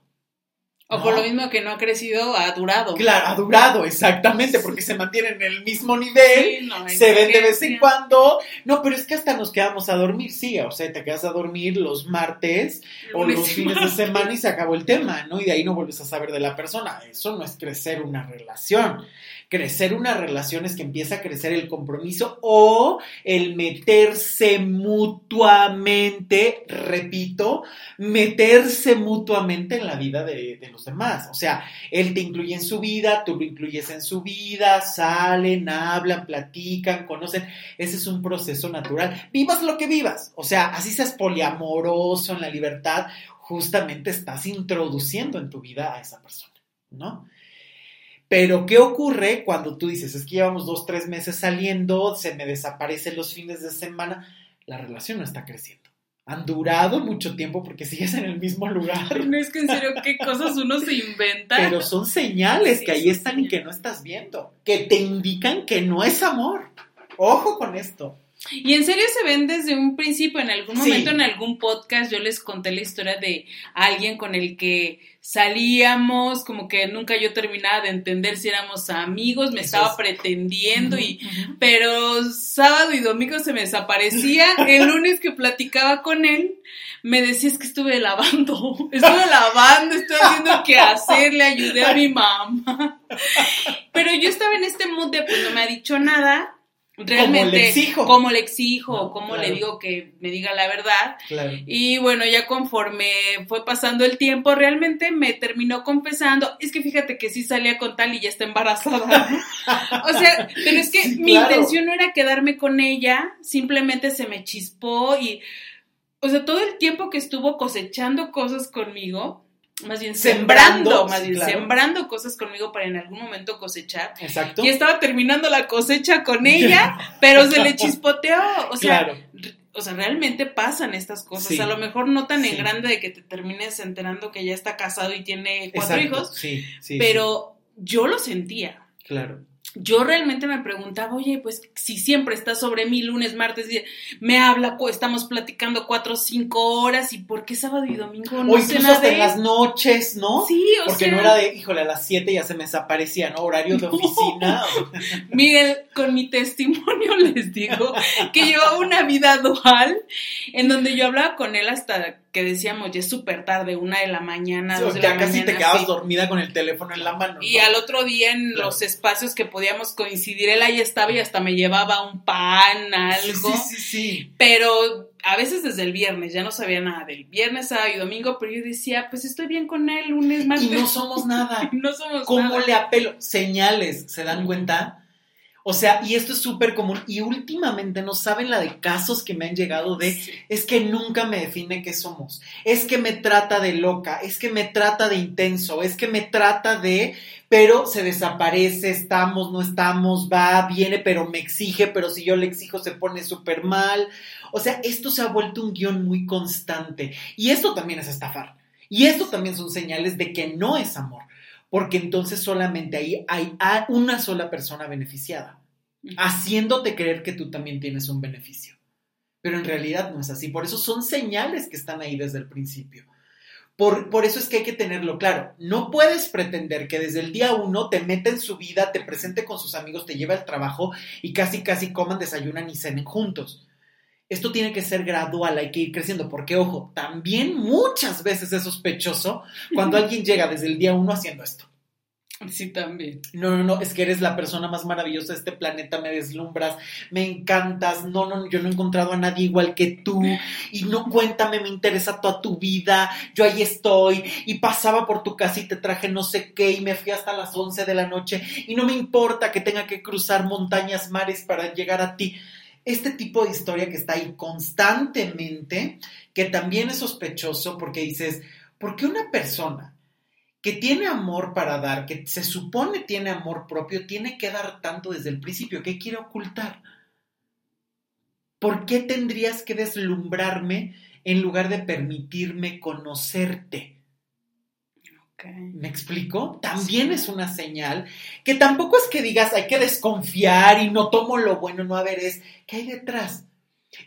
O por lo mismo que no ha crecido, ha durado. Claro, ha durado, exactamente, porque se mantienen en el mismo nivel, se ven de vez en cuando. No, pero es que hasta nos quedamos a dormir, sí, o sea, te quedas a dormir los martes o los fines de semana y se acabó el tema, ¿no? Y de ahí no vuelves a saber de la persona. Eso no es crecer una relación crecer una relación es que empieza a crecer el compromiso o el meterse mutuamente, repito, meterse mutuamente en la vida de, de, los demás. O sea, él te incluye en su vida, tú lo incluyes en su vida, salen, hablan, platican, conocen. Ese es un proceso natural. Vivas lo que vivas. O sea, así seas poliamoroso en la libertad, justamente estás introduciendo en tu vida a esa persona, ¿no? Pero, ¿qué ocurre cuando tú dices, es que llevamos dos, tres meses saliendo, se me desaparecen los fines de semana? La relación no está creciendo. Han durado mucho tiempo porque sigues en el mismo lugar. No es que en serio, qué cosas uno se inventa. Pero son señales que ahí están y que no estás viendo, que te indican que no es amor. Ojo con esto. Y en serio se ven desde un principio, en algún momento en algún podcast yo les conté la historia de alguien con el que salíamos, como que nunca yo terminaba de entender si éramos amigos, me estaba pretendiendo y pero sábado y domingo se me desaparecía, (laughs) el lunes que platicaba con él me decía es que estuve lavando, estuve lavando, estoy haciendo qué hacer, le ayudé a mi mamá. Pero yo estaba en este mood de pues no me ha dicho nada realmente como le exijo, cómo le, exijo, cómo le digo que me diga la verdad. Y bueno, ya conforme fue pasando el tiempo, realmente me terminó confesando, es que fíjate que sí salía con tal y ya está embarazada. o sea, pero es que mi intención no era quedarme con ella, simplemente se me chispó y, o sea, todo el tiempo que estuvo cosechando cosas conmigo, más bien sembrando, más bien sembrando cosas conmigo para en algún momento cosechar. Exacto. Y estaba terminando la cosecha con ella, (laughs) pero se le chispoteó. O sea, o sea, realmente pasan estas cosas. A lo mejor no tan en grande de que te termines enterando que ya está casado y tiene cuatro hijos. Sí, sí. Pero yo lo sentía. Claro yo realmente me preguntaba, oye, pues si siempre está sobre mí lunes, martes, me habla, estamos platicando cuatro o cinco horas, ¿y por qué sábado y domingo no o incluso hasta en las noches, ¿no? Sí, o Porque no era de, híjole, a las siete ya se me desaparecía, ¿no? Horario de (laughs) oficina. (laughs) Miren, con mi testimonio (laughs) les digo que llevaba una vida dual en donde yo hablaba con él hasta que decíamos, ya es súper tarde, una de la mañana, dos de ya casi te quedabas dormida con el teléfono en la mano. Y al otro día en los espacios que podíamos coincidir, él ahí estaba y hasta me llevaba un pan, algo. Sí, sí, sí. Pero a veces desde el viernes, ya no sabía nada del viernes, sábado y domingo, pero yo decía, pues estoy bien con él, lunes, martes. Y no somos (laughs) nada. no somos ¿Cómo nada. le apelo? Señales, ¿se dan cuenta? O sea, y esto es súper común. Y últimamente no saben la de casos que me han llegado de, es que nunca me define qué somos, es que me trata de loca, es que me trata de intenso, es que me trata de, pero se desaparece, estamos, no estamos, va, viene, pero me exige, pero si yo le exijo se pone súper mal. O sea, esto se ha vuelto un guion muy constante. Y esto también es estafar. Y esto también son señales de que no es amor porque entonces solamente ahí hay una sola persona beneficiada, haciéndote creer que tú también tienes un beneficio. Pero en realidad no es así. Por eso son señales que están ahí desde el principio. Por, por, eso es que hay que tenerlo claro. No puedes pretender que desde el día uno te meta en su vida, te presente con sus amigos, te lleve al trabajo y casi casi coman, desayunan y cenen juntos. Esto tiene que ser gradual, hay que ir creciendo, porque ojo, también muchas veces es sospechoso cuando alguien llega desde el día uno haciendo esto. Sí, también. No, no, no, es que eres la persona más maravillosa de este planeta, me deslumbras, me encantas, no, no, yo no he encontrado a nadie igual que tú, y no cuéntame, me interesa toda tu vida, yo ahí estoy, y pasaba por tu casa y te traje no sé qué, y me fui hasta las 11 de la noche, y no me importa que tenga que cruzar montañas, mares para llegar a ti este tipo de historia que está ahí constantemente, que también es sospechoso porque dices, ¿por qué una persona que tiene amor para dar, que se supone tiene amor propio, tiene que dar tanto desde el principio? ¿Qué quiere ocultar? ¿Por qué tendrías que deslumbrarme en lugar de permitirme conocerte? ¿Me explico? También es una señal que tampoco es que digas hay que desconfiar y no tomo lo bueno, no a ver, es ¿qué hay detrás?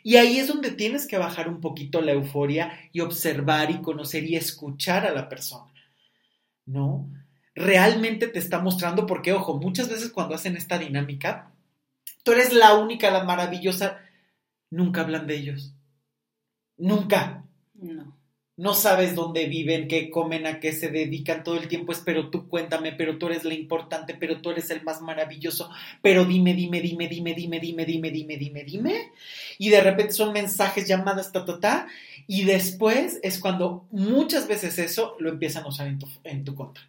Y ahí es donde tienes que bajar un poquito la euforia y observar y conocer y escuchar a la persona. ¿No? Realmente te está mostrando, porque ojo, muchas veces cuando hacen esta dinámica, tú eres la única, la maravillosa, nunca hablan de ellos. Nunca. No no sabes dónde viven, qué comen, a qué se dedican, todo el tiempo es, pero tú cuéntame, pero tú eres la importante, pero tú eres el más maravilloso, pero dime, dime, dime, dime, dime, dime, dime, dime, dime, dime. Y de repente son mensajes, llamadas, ta, ta, ta. Y después es cuando muchas veces eso lo empiezan a usar en tu, en tu contra.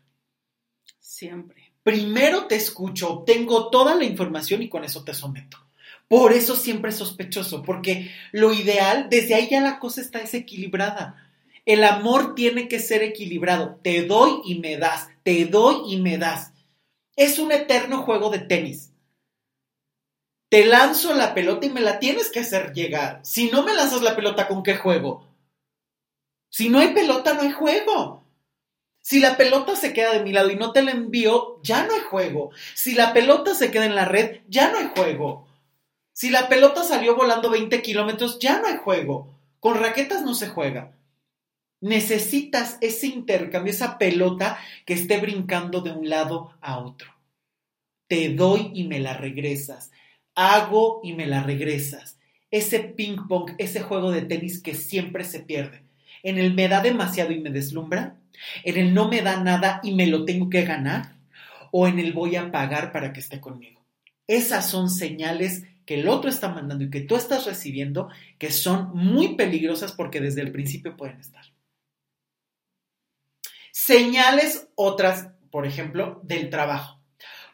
Siempre. Primero te escucho, tengo toda la información y con eso te someto. Por eso siempre es sospechoso, porque lo ideal, desde ahí ya la cosa está desequilibrada el amor tiene que ser equilibrado. Te doy y me das, te doy y me das. Es un eterno juego de tenis. Te lanzo la pelota y me la tienes que hacer llegar. Si no me lanzas la pelota, ¿con qué juego? Si no hay pelota, no hay juego. Si la pelota se queda de mi lado y no te la envío, ya no hay juego. Si la pelota se queda en la red, ya no hay juego. Si la pelota salió volando 20 kilómetros, ya no hay juego. Con raquetas no se juega. Necesitas ese intercambio, esa pelota que esté brincando de un lado a otro. Te doy y me la regresas. Hago y me la regresas. Ese ping pong, ese juego de tenis que siempre se pierde. En el me da demasiado y me deslumbra. En el no me da nada y me lo tengo que ganar. O en el voy a pagar para que esté conmigo. Esas son señales que el otro está mandando y que tú estás recibiendo que son muy peligrosas porque desde el principio pueden estar. Señales otras, por ejemplo, del trabajo.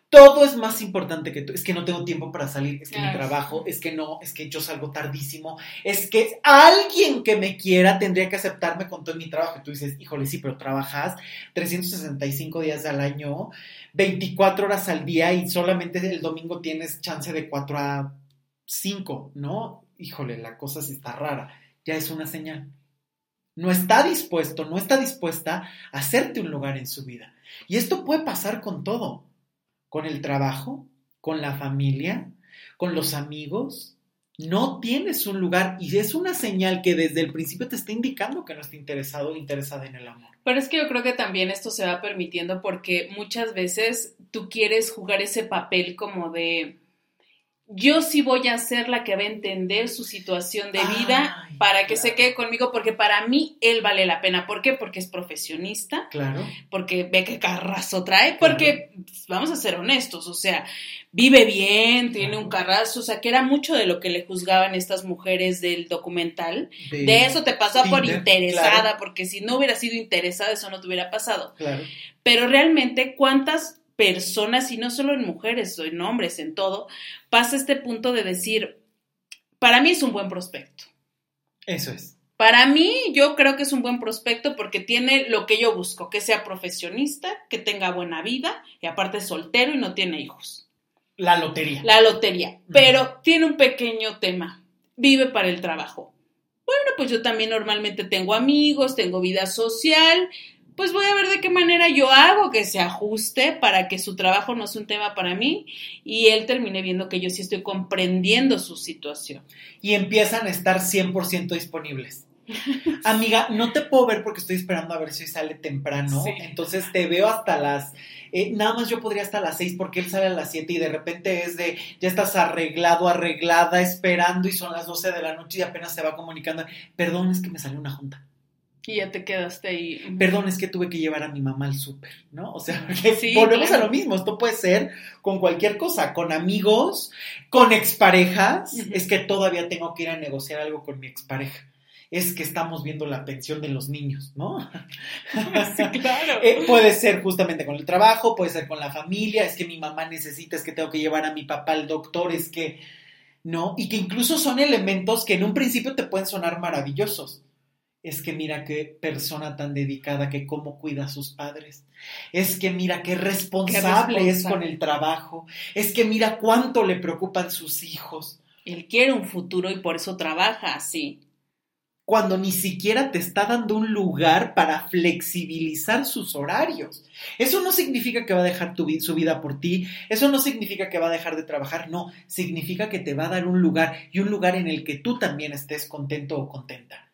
todo es más importante que tú. Es que no tengo tiempo para salir, es que mi trabajo, es que no, es que yo salgo tardísimo, es que alguien que me quiera tendría que aceptarme con todo mi trabajo. Y tú dices, híjole, sí, pero trabajas 365 días al año, 24 horas al día y solamente el domingo tienes chance de 4 a 5, ¿no? Híjole, la cosa sí está rara. Ya es una señal. No está dispuesto, no está dispuesta a hacerte un lugar en su vida. Y esto puede pasar con todo con el trabajo, con la familia, con los amigos. No tienes un lugar y es una señal que desde el principio te está indicando que no está interesado o interesada en el amor. Pero es que yo creo que también esto se va permitiendo porque muchas veces tú quieres jugar ese papel como de yo sí voy a ser la que va a entender su situación de vida para que se quede conmigo, porque para mí él vale la pena. ¿Por qué? Porque es profesionista. Claro. Porque ve qué carrazo trae. Porque, pues, vamos a ser honestos, o sea, vive bien, tiene un carrazo. O sea, que era mucho de lo que le juzgaban estas mujeres del documental. De, eso te pasó por interesada, porque si no hubiera sido interesada, eso no te hubiera pasado. Claro. Pero realmente, ¿cuántas personas, y no solo en mujeres o en hombres, en todo, pasa este punto de decir, para mí es un buen prospecto. Eso es. Para mí, yo creo que es un buen prospecto porque tiene lo que yo busco, que sea profesionista, que tenga buena vida y aparte es soltero y no tiene hijos. La lotería. La lotería. Pero tiene un pequeño tema. Vive para el trabajo. Bueno, pues yo también normalmente tengo amigos, tengo vida social, pues voy a ver de qué manera yo hago que se ajuste para que su trabajo no sea un tema para mí y él termine viendo que yo sí estoy comprendiendo su situación. Y empiezan a estar 100% disponibles. (laughs) Amiga, no te puedo ver porque estoy esperando a ver si sale temprano. Entonces te veo hasta las. Eh, nada más yo podría hasta las 6 porque él sale a las 7 y de repente es de. Ya estás arreglado, arreglada, esperando y son las 12 de la noche y apenas se va comunicando. Perdón, es que me salió una junta. Y ya te quedaste ahí. Perdón, es que tuve que llevar a mi mamá al súper, ¿no? O sea, volvemos a lo mismo. Esto puede ser con cualquier cosa, con amigos, con exparejas. Es que todavía tengo que ir a negociar algo con mi expareja. Es que estamos viendo la pensión de los niños, ¿no? (laughs) Sí, claro. (laughs) Eh, puede ser justamente con el trabajo, puede ser con la familia. Es que mi mamá necesita, es que tengo que llevar a mi papá al doctor, es que. ¿No? Y que incluso son elementos que en un principio te pueden sonar maravillosos es que mira qué persona tan dedicada que cómo cuida a sus padres. Es que mira qué responsable, es con el trabajo. Es que mira cuánto le preocupan sus hijos. Él quiere un futuro y por eso trabaja así. Cuando ni siquiera te está dando un lugar para flexibilizar sus horarios. Eso no significa que va a dejar tu, su vida por ti, eso no significa que va a dejar de trabajar, no, significa que te va a dar un lugar y un lugar en el que tú también estés contento o contenta.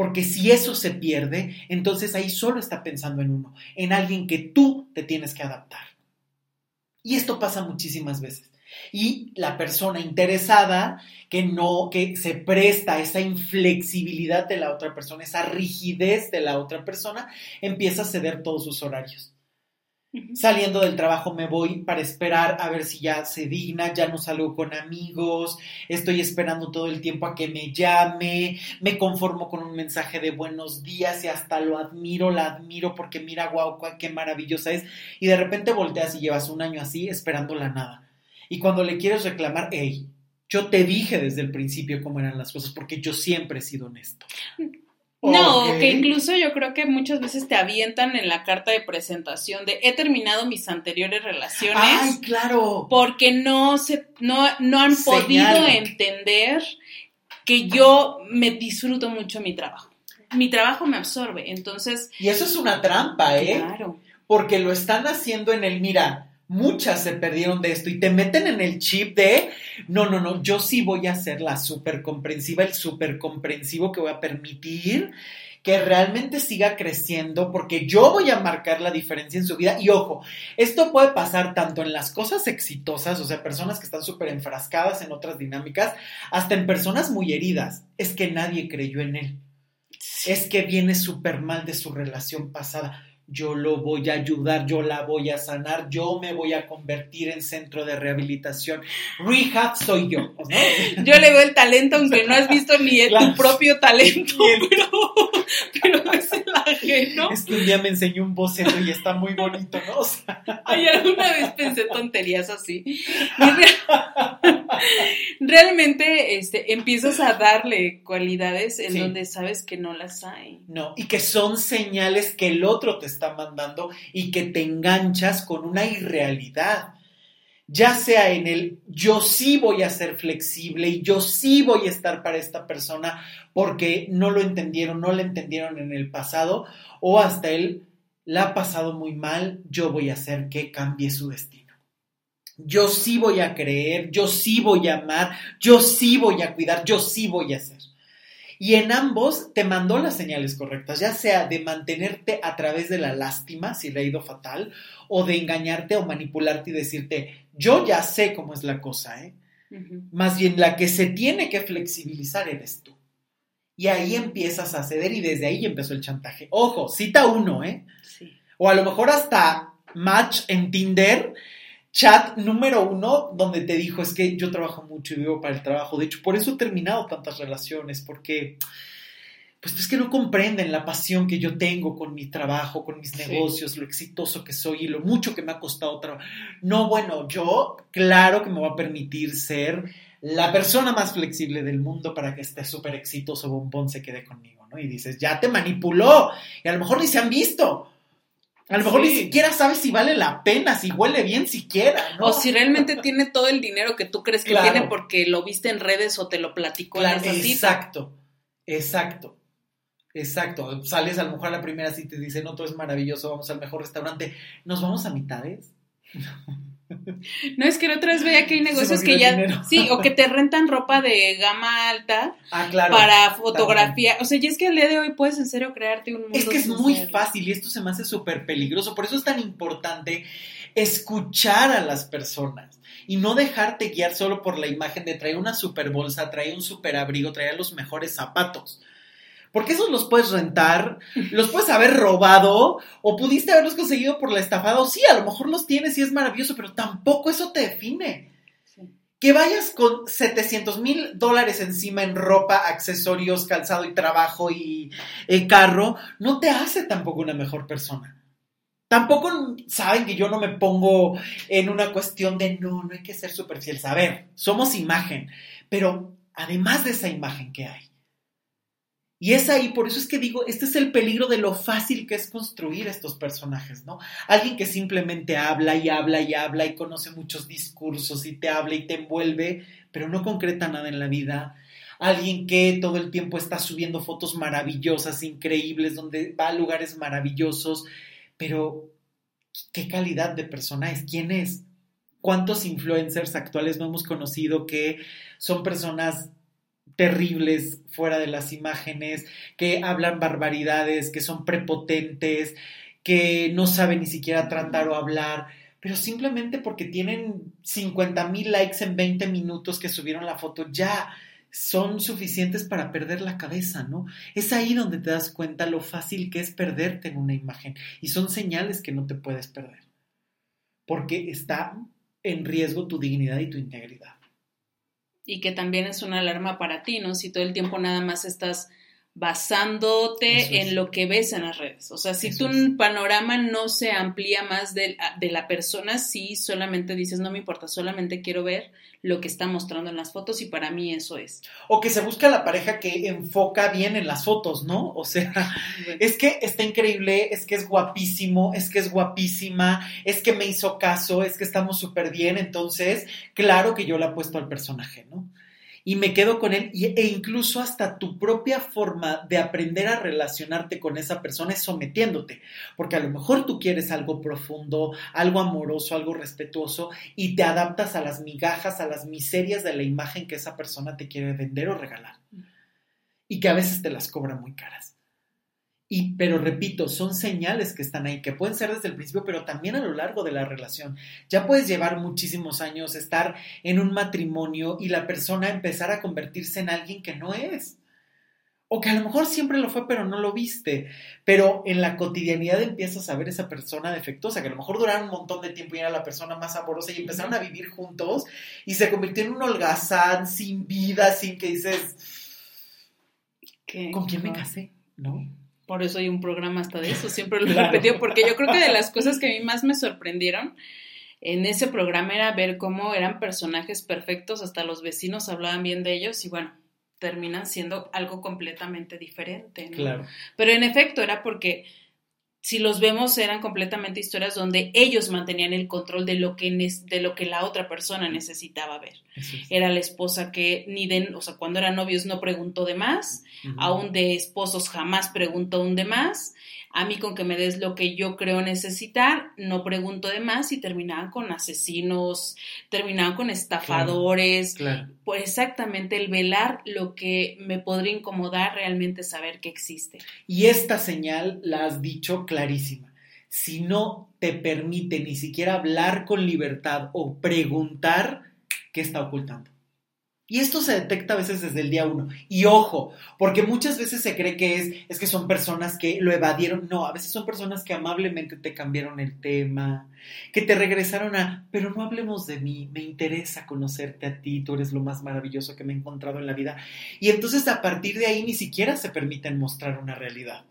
Porque si eso se pierde, entonces ahí solo está pensando en uno, en alguien que tú te tienes que adaptar. Y esto pasa muchísimas veces. Y la persona interesada que no, que se presta a esa inflexibilidad de la otra persona, esa rigidez de la otra persona, empieza a ceder todos sus horarios. Saliendo del trabajo me voy para esperar a ver si ya se digna, ya no salgo con amigos, estoy esperando todo el tiempo a que me llame, me conformo con un mensaje de buenos días y hasta lo admiro, la admiro porque mira, guau, qué maravillosa es. Y de repente volteas y llevas un año así esperando la nada. Y cuando le quieres reclamar, hey, yo te dije desde el principio cómo eran las cosas porque yo siempre he sido honesto. No, que incluso yo creo que muchas veces te avientan en la carta de presentación de he terminado mis anteriores relaciones. Ay, claro. Porque no se, no, no han podido entender que yo me disfruto mucho mi trabajo. Mi trabajo me absorbe, entonces. Y eso es una trampa, ¿eh? Claro. Porque lo están haciendo en el, mira, muchas se perdieron de esto y te meten en el chip de, no, no, no, yo sí voy a ser la súper comprensiva, el súper comprensivo que voy a permitir que realmente siga creciendo porque yo voy a marcar la diferencia en su vida. Y ojo, esto puede pasar tanto en las cosas exitosas, o sea, personas que están súper enfrascadas en otras dinámicas, hasta en personas muy heridas. Es que nadie creyó en él. Es que viene súper mal de su relación pasada yo lo voy a ayudar, yo la voy a sanar, yo me voy a convertir en centro de rehabilitación. Rehab soy yo. (laughs) Yo le veo el talento, aunque no has visto ni tu propio talento, pero, pero es la ajeno. Es que un día me enseñó un boceto y está muy bonito, ¿no? Ay, alguna vez pensé tonterías así. realmente este, empiezas a darle cualidades en donde sabes que no las hay. No, y que son señales que el otro te está mandando y que te enganchas con una irrealidad ya sea en el yo sí voy a ser flexible y yo sí voy a estar para esta persona porque no lo entendieron, no lo entendieron en el pasado, o hasta él la ha pasado muy mal, yo voy a hacer que cambie su destino. Yo sí voy a creer, yo sí voy a amar, yo sí voy a cuidar, yo sí voy a hacer. Y en ambos te mandó las señales correctas, ya sea de mantenerte a través de la lástima, si le ha ido fatal, o de engañarte o manipularte y decirte, yo ya sé cómo es la cosa, ¿eh? Más bien la que se tiene que flexibilizar eres tú. Y ahí empiezas a ceder y desde ahí empezó el chantaje. Ojo, cita uno, ¿eh? Sí. O a lo mejor hasta match en Tinder chat número uno donde te dijo, es que yo trabajo mucho y vivo para el trabajo. De hecho, por eso he terminado tantas relaciones, porque pues es que no comprenden la pasión que yo tengo con mi trabajo, con mis negocios, lo exitoso que soy y lo mucho que me ha costado trabajar. No, bueno, yo claro que me voy a permitir ser la persona más flexible del mundo para que este súper exitoso bombón se quede conmigo, ¿no? Y dices, ya te manipuló y a lo mejor ni se han visto. A lo mejor ni siquiera sabes si vale la pena, si huele bien siquiera, ¿no? O si realmente tiene todo el dinero que tú crees que tiene porque lo viste en redes o te lo platicó en esa Exacto, exacto, exacto. Sales a lo mejor a la primera cita y te dicen, no, todo es maravilloso, vamos al mejor restaurante. ¿Nos vamos a mitades? (laughs) No, es que la otra vez veía que hay (laughs) negocios que ya. Sí, o que te rentan ropa de gama alta (laughs) ah, claro, para fotografía. O sea, y es que al día de hoy puedes en serio crearte un mundo. Es que es muy fácil y esto se me hace súper peligroso. Por eso es tan importante escuchar a las personas y no dejarte guiar solo por la imagen de traer una super bolsa, traer un super abrigo, traer los mejores zapatos. Porque esos los puedes rentar, los puedes haber robado o pudiste haberlos conseguido por la estafada. O sí, a lo mejor los tienes y es maravilloso, pero tampoco eso te define. Que vayas con 700 mil dólares encima en ropa, accesorios, calzado y trabajo y eh, carro, no te hace tampoco una mejor persona. Tampoco saben que yo no me pongo en una cuestión de no, no hay que ser superficial. A ver, somos imagen, pero además de esa imagen que hay, y es ahí, por eso es que digo, este es el peligro de lo fácil que es construir estos personajes, ¿no? Alguien que simplemente habla y habla y habla y conoce muchos discursos y te habla y te envuelve, pero no concreta nada en la vida. Alguien que todo el tiempo está subiendo fotos maravillosas, increíbles, donde va a lugares maravillosos, pero ¿qué calidad de persona es? ¿Quién es? ¿Cuántos influencers actuales no hemos conocido que son personas terribles fuera de las imágenes, que hablan barbaridades, que son prepotentes, que no saben ni siquiera tratar o hablar, pero simplemente porque tienen 50 mil likes en 20 minutos que subieron la foto, ya son suficientes para perder la cabeza, ¿no? Es ahí donde te das cuenta lo fácil que es perderte en una imagen y son señales que no te puedes perder, porque está en riesgo tu dignidad y tu integridad y que también es una alarma para ti, ¿no? Si todo el tiempo nada más estás basándote en lo que ves en las redes. O sea, si tu panorama no se amplía más de, de, la persona, si solamente dices, no me importa, solamente quiero ver lo que está mostrando en las fotos y para mí eso es. O que se busca la pareja que enfoca bien en las fotos, ¿no? O sea, (laughs) es que está increíble, es que es guapísimo, es que es guapísima, es que me hizo caso, es que estamos súper bien, entonces, claro que yo le apuesto al personaje, ¿no? Y me quedo con él e incluso hasta tu propia forma de aprender a relacionarte con esa persona es sometiéndote, porque a lo mejor tú quieres algo profundo, algo amoroso, algo respetuoso y te adaptas a las migajas, a las miserias de la imagen que esa persona te quiere vender o regalar y que a veces te las cobra muy caras. Y, pero repito, son señales que están ahí, que pueden ser desde el principio, pero también a lo largo de la relación. Ya puedes llevar muchísimos años, estar en un matrimonio y la persona empezar a convertirse en alguien que no es. O que a lo mejor siempre lo fue, pero no lo viste. Pero en la cotidianidad empiezas a ver esa persona defectuosa, que a lo mejor duraron un montón de tiempo y era la persona más amorosa y empezaron a vivir juntos y se convirtió en un holgazán, sin vida, sin que dices, ¿con quién me casé? ¿No? Por eso hay un programa hasta de eso, siempre lo he repetido, porque yo creo que de las cosas que a mí más me sorprendieron en ese programa era ver cómo eran personajes perfectos, hasta los vecinos hablaban bien de ellos y bueno, terminan siendo algo completamente diferente. Claro. Pero en efecto era porque si los vemos eran completamente historias donde ellos mantenían el control de lo que, de lo que la otra persona necesitaba ver. Era la esposa que ni de, o sea, cuando eran novios no preguntó de más, aún de esposos jamás preguntó un de más, a mí con que me des lo que yo creo necesitar, no pregunto de más y terminaban con asesinos, terminaban con estafadores, Exactamente el velar lo que me podría incomodar realmente saber que existe. Y esta señal la has dicho clarísima. Si no te permite ni siquiera hablar con libertad o preguntar, ¿qué está ocultando? Y esto se detecta a veces desde el día uno. Y ojo, porque muchas veces se cree que es, es que son personas que lo evadieron. No, a veces son personas que amablemente te cambiaron el tema, que te regresaron a, pero no hablemos de mí, me interesa conocerte a ti, tú eres lo más maravilloso que me he encontrado en la vida. Y entonces a partir de ahí ni siquiera se permiten mostrar una realidad.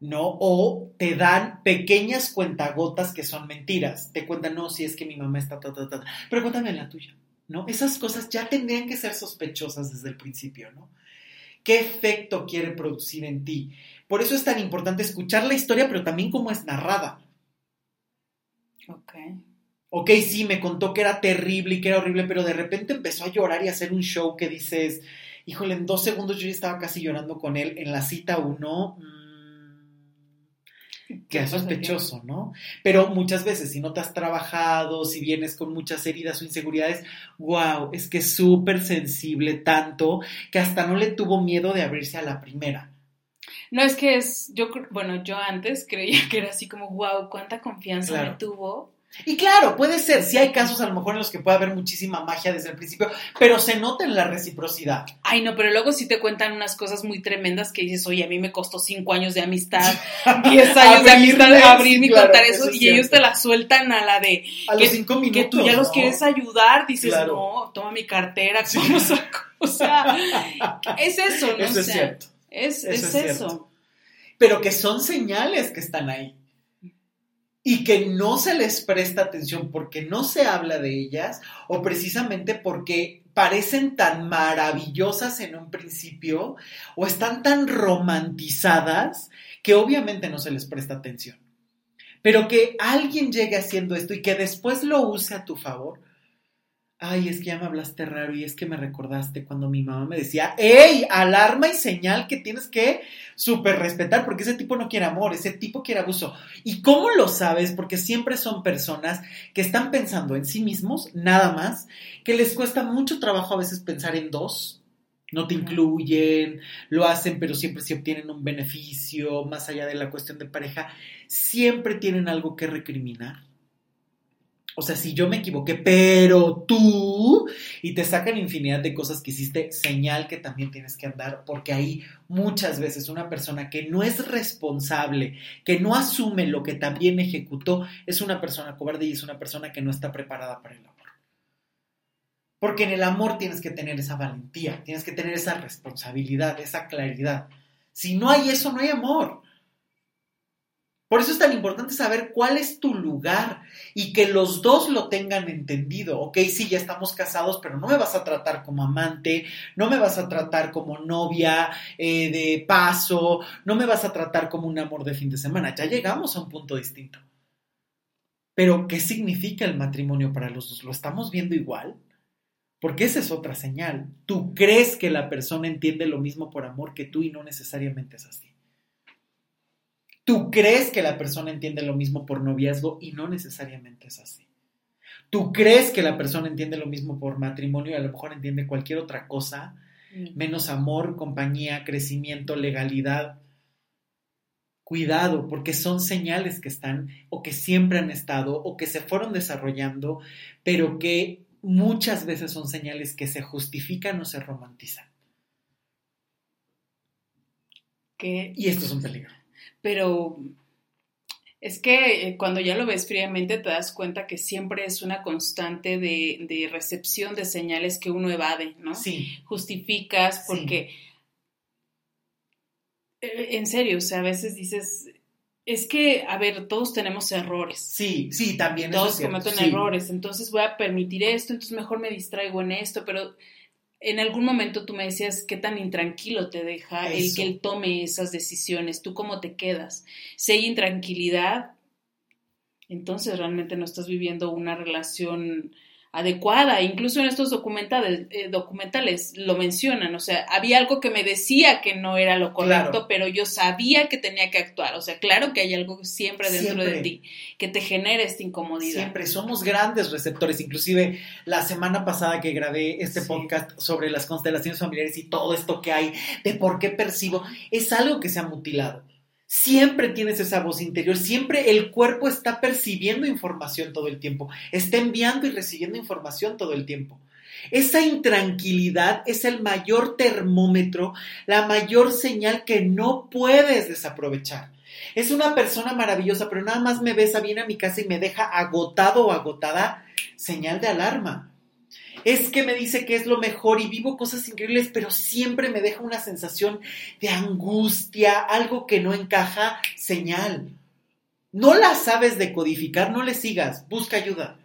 ¿no? O te dan pequeñas cuentagotas que son mentiras. Te cuentan, no, si es que mi mamá está, ta, ta, ta, pero cuéntame la tuya. ¿No? Esas cosas ya tendrían que ser sospechosas desde el principio, ¿no? ¿Qué efecto quiere producir en ti? Por eso es tan importante escuchar la historia, pero también cómo es narrada. Ok. Ok, sí, me contó que era terrible y que era horrible, pero de repente empezó a llorar y a hacer un show que dices, híjole, en dos segundos yo ya estaba casi llorando con él. En la cita uno, que es sospechoso, ¿no? Pero muchas veces, si no te has trabajado, si vienes con muchas heridas o inseguridades, wow, es que es súper sensible tanto que hasta no le tuvo miedo de abrirse a la primera. No, es que es, yo, bueno, yo antes creía (laughs) que era así como, wow, cuánta confianza me tuvo y claro, puede ser, sí hay casos a lo mejor en los que puede haber muchísima magia desde el principio, pero se nota en la reciprocidad. Ay, no, pero luego sí te cuentan unas cosas muy tremendas que dices, oye, a mí me costó cinco años de amistad, (laughs) diez años de amistad, abrir y contar eso, y ellos te la sueltan a la de a que, los cinco minutos, que tú ya los quieres ayudar, dices, no, toma mi cartera, o sea, es eso, ¿no? Eso es cierto. Es, es, eso. Pero que son señales que están ahí y que no se les presta atención porque no se habla de ellas o precisamente porque parecen tan maravillosas en un principio o están tan romantizadas que obviamente no se les presta atención. Pero que alguien llegue haciendo esto y que después lo use a tu favor, ay, es que ya me hablaste raro y es que me recordaste cuando mi mamá me decía, ¡Ey! Alarma y señal que tienes que súper respetar porque ese tipo no quiere amor, ese tipo quiere abuso. ¿Y cómo lo sabes? Porque siempre son personas que están pensando en sí mismos, nada más, que les cuesta mucho trabajo a veces pensar en dos. No te incluyen, lo hacen, pero siempre si obtienen un beneficio, más allá de la cuestión de pareja, siempre tienen algo que recriminar o sea, si yo me equivoqué, pero tú, y te sacan infinidad de cosas que hiciste, señal que también tienes que andar, porque ahí muchas veces una persona que no es responsable, que no asume lo que también ejecutó, es una persona cobarde y es una persona que no está preparada para el amor. Porque en el amor tienes que tener esa valentía, tienes que tener esa responsabilidad, esa claridad. Si no hay eso, no hay amor. Por eso es tan importante saber cuál es tu lugar y que los dos lo tengan entendido. Ok, sí, ya estamos casados, pero no me vas a tratar como amante, no me vas a tratar como novia eh, de paso, no me vas a tratar como un amor de fin de semana. Ya llegamos a un punto distinto. Pero, ¿qué significa el matrimonio para los dos? ¿Lo estamos viendo igual? Porque esa es otra señal. Tú crees que la persona entiende lo mismo por amor que tú y no necesariamente es así. Tú crees que la persona entiende lo mismo por noviazgo y no necesariamente es así. Tú crees que la persona entiende lo mismo por matrimonio y a lo mejor entiende cualquier otra cosa, mm. menos amor, compañía, crecimiento, legalidad. Cuidado, porque son señales que están o que siempre han estado o que se fueron desarrollando, pero que muchas veces son señales que se justifican o se romantizan. Y esto es un peligro pero es que eh, cuando ya lo ves fríamente te das cuenta que siempre es una constante de, recepción de señales que uno evade, ¿no? Sí. Justificas porque eh, en serio, o sea, a veces dices, es que, a ver, todos tenemos errores. Sí, sí, también. Todos cometen errores, entonces voy a permitir esto, entonces mejor me distraigo en esto, pero en algún momento tú me decías qué tan intranquilo te deja el que él tome esas decisiones, tú cómo te quedas. Si hay intranquilidad, entonces realmente no estás viviendo una relación adecuada. Incluso en estos documentales, eh, documentales lo mencionan. O sea, había algo que me decía que no era lo correcto, pero yo sabía que tenía que actuar. O sea, claro que hay algo siempre dentro de ti que te genera esta incomodidad. Siempre, somos grandes receptores. Inclusive la semana pasada que grabé este podcast sobre las constelaciones familiares y todo esto que hay de por qué percibo, es algo que se ha mutilado. Siempre tienes esa voz interior, siempre el cuerpo está percibiendo información todo el tiempo, está enviando y recibiendo información todo el tiempo. Esa intranquilidad es el mayor termómetro, la mayor señal que no puedes desaprovechar. Es una persona maravillosa, pero nada más me besa, viene a mi casa y me deja agotado o agotada, señal de alarma es que me dice que es lo mejor y vivo cosas increíbles, pero siempre me deja una sensación de angustia, algo que no encaja, señal. No la sabes decodificar, no le sigas, busca ayuda.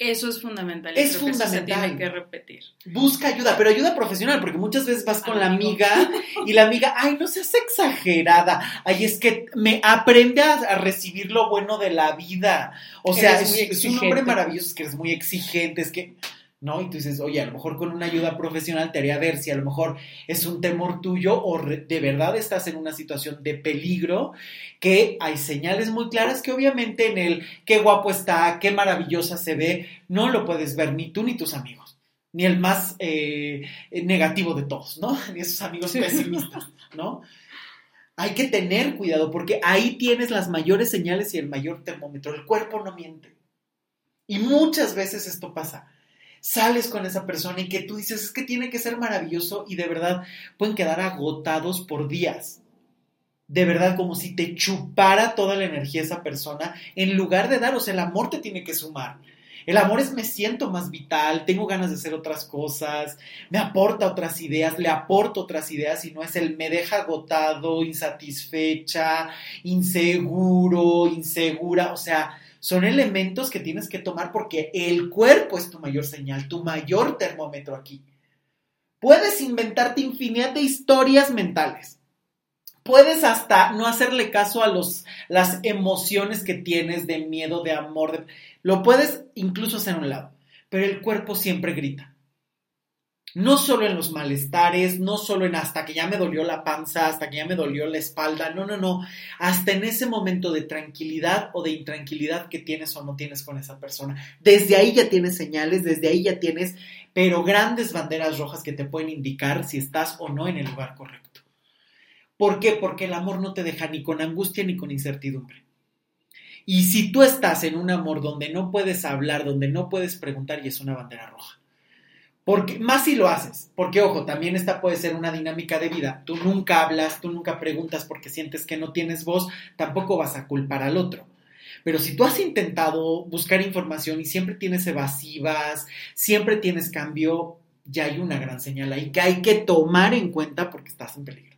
Eso es fundamental. Es fundamental. que repetir. Busca ayuda, pero ayuda profesional, porque muchas veces vas con la amiga y la amiga, ay, no seas exagerada. Ay, es que me aprende a, recibir lo bueno de la vida. O sea, es, es, un hombre maravilloso, es que eres muy exigente, es que ¿no? Y tú dices, oye, a lo mejor con una ayuda profesional te haría ver si a lo mejor es un temor tuyo o de verdad estás en una situación de peligro, que hay señales muy claras que obviamente en el qué guapo está, qué maravillosa se ve, no lo puedes ver ni tú ni tus amigos, ni el más eh, negativo de todos, ¿no? (laughs) Ni esos amigos pesimistas, ¿no? Hay que tener cuidado porque ahí tienes las mayores señales y el mayor termómetro. El cuerpo no miente. Y muchas veces esto pasa sales con esa persona y que tú dices, es que tiene que ser maravilloso y de verdad pueden quedar agotados por días. De verdad, como si te chupara toda la energía esa persona, en lugar de daros, el amor te tiene que sumar. El amor es me siento más vital, tengo ganas de hacer otras cosas, me aporta otras ideas, le aporto otras ideas y no es el me deja agotado, insatisfecha, inseguro, insegura, o sea, son elementos que tienes que tomar porque el cuerpo es tu mayor señal, tu mayor termómetro aquí. Puedes inventarte infinidad de historias mentales. Puedes hasta no hacerle caso a los, las emociones que tienes de miedo, de amor. lo puedes incluso hacer a un lado. Pero el cuerpo siempre grita. No solo en los malestares, no solo en hasta que ya me dolió la panza, hasta que ya me dolió la espalda, no, no, no, hasta en ese momento de tranquilidad o de intranquilidad que tienes o no tienes con esa persona. Desde ahí ya tienes señales, desde ahí ya tienes, pero grandes banderas rojas que te pueden indicar si estás o no en el lugar correcto. ¿Por qué? Porque el amor no te deja ni con angustia ni con incertidumbre. Y si tú estás en un amor donde no puedes hablar, donde no puedes preguntar, y es una bandera roja. Porque, más si lo haces, porque ojo, también esta puede ser una dinámica de vida. Tú nunca hablas, tú nunca preguntas porque sientes que no tienes voz, tampoco vas a culpar al otro. Pero si tú has intentado buscar información y siempre tienes evasivas, siempre tienes cambio, ya hay una gran señal ahí que hay que tomar en cuenta porque estás en peligro.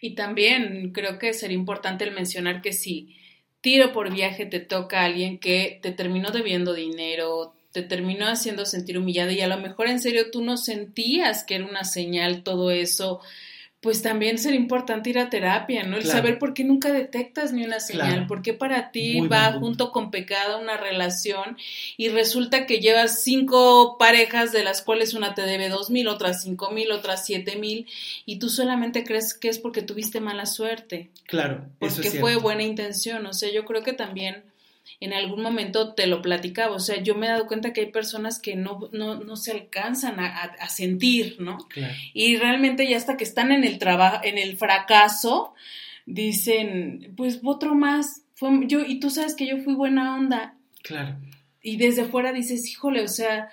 Y también creo que sería importante el mencionar que si tiro por viaje te toca a alguien que te terminó debiendo dinero, te terminó haciendo sentir humillada y a lo mejor en serio tú no sentías que era una señal todo eso, pues también sería importante ir a terapia, ¿no? El saber por qué nunca detectas ni una señal, por qué para ti va junto con pecado una relación y resulta que llevas cinco parejas de las cuales una te debe dos mil, otras cinco mil, otras siete mil y tú solamente crees que es porque tuviste mala suerte. Claro. Porque fue buena intención, o sea, yo creo que también en algún momento te lo platicaba, o sea, yo me he dado cuenta que hay personas que no, no, no se alcanzan a, a, sentir, ¿no? Y realmente ya hasta que están en el trabajo, en el fracaso, dicen, pues otro más, fue yo, y tú sabes que yo fui buena onda. Claro. Y desde fuera dices, híjole, o sea,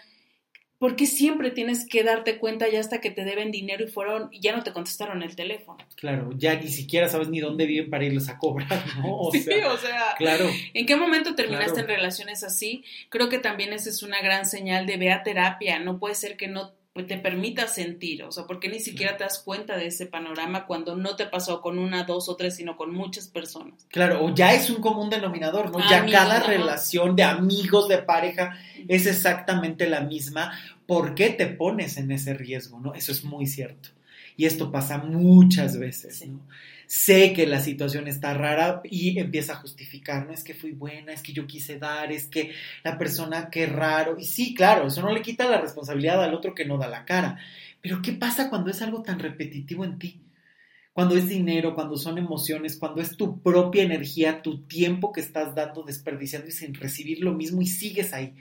porque siempre tienes que darte cuenta ya hasta que te deben dinero y fueron ya no te contestaron el teléfono. Claro, ya ni siquiera sabes ni dónde viven para irles a cobrar, (laughs) ¿no? O sí, o sea, claro. ¿En qué momento terminaste en relaciones así? Creo que también esa es una gran señal de ve a terapia, no puede ser que no te permita sentir, o sea, porque ni siquiera te das cuenta de ese panorama cuando no te pasó con una, dos o tres, sino con muchas personas. Claro, o ya es un común denominador, ¿no? ya cada relación de amigos, de pareja, es exactamente la misma. ¿Por qué te pones en ese riesgo, no? Eso es muy cierto. Y esto pasa muchas veces, ¿no? sé que la situación está rara y empieza a justificar, no es que fui buena, es que yo quise dar, es que la persona, qué raro. Y sí, claro, eso no le quita la responsabilidad al otro que no da la cara. Pero ¿qué pasa cuando es algo tan repetitivo en ti? Cuando es dinero, cuando son emociones, cuando es tu propia energía, tu tiempo que estás dando, desperdiciando y sin recibir lo mismo y sigues ahí.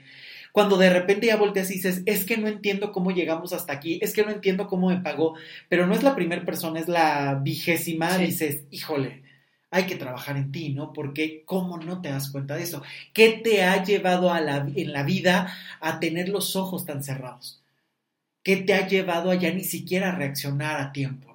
Cuando de repente ya volteas y dices, es que no entiendo cómo llegamos hasta aquí, es que no entiendo cómo me pagó, pero no es la primera persona, es la vigésima, dices, híjole, hay que trabajar en ti, ¿no? Porque ¿cómo no te das cuenta de eso? ¿Qué te ha llevado a la, en la vida a tener los ojos tan cerrados? ¿Qué te ha llevado a ya ni siquiera reaccionar a tiempo?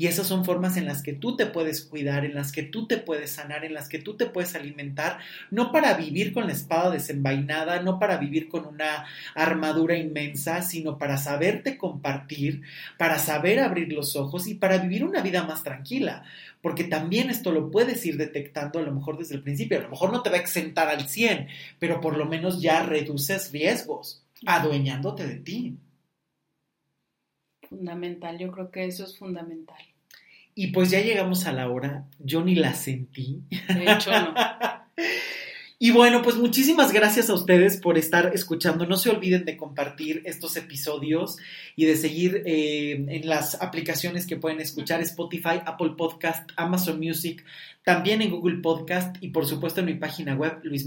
Y esas son formas en las que tú te puedes cuidar, en las que tú te puedes sanar, en las que tú te puedes alimentar, no para vivir con la espada desenvainada, no para vivir con una armadura inmensa, sino para saberte compartir, para saber abrir los ojos y para vivir una vida más tranquila. Porque también esto lo puedes ir detectando a lo mejor desde el principio. A lo mejor no te va a exentar al 100, pero por lo menos ya reduces riesgos, adueñándote de ti. Fundamental, yo creo que eso es fundamental. Y pues ya llegamos a la hora, yo ni la sentí. De hecho, no. (laughs) Y bueno, pues muchísimas gracias a ustedes por estar escuchando. No se olviden de compartir estos episodios y de seguir eh, en las aplicaciones que pueden escuchar, Spotify, Apple Podcast, Amazon Music, también en Google Podcast y por supuesto en mi página web, Luis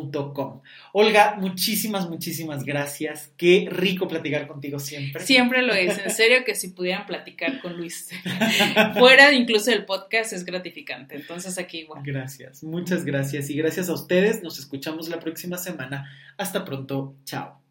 Bernal Olga, muchísimas, muchísimas gracias. Qué rico platicar contigo siempre. Siempre lo es. En serio que si pudieran platicar con Luis (laughs) fuera incluso del podcast es gratificante. Entonces aquí igual. Gracias, muchas gracias. Y gracias a ustedes. Nos escuchamos la próxima semana. Hasta pronto. Chao.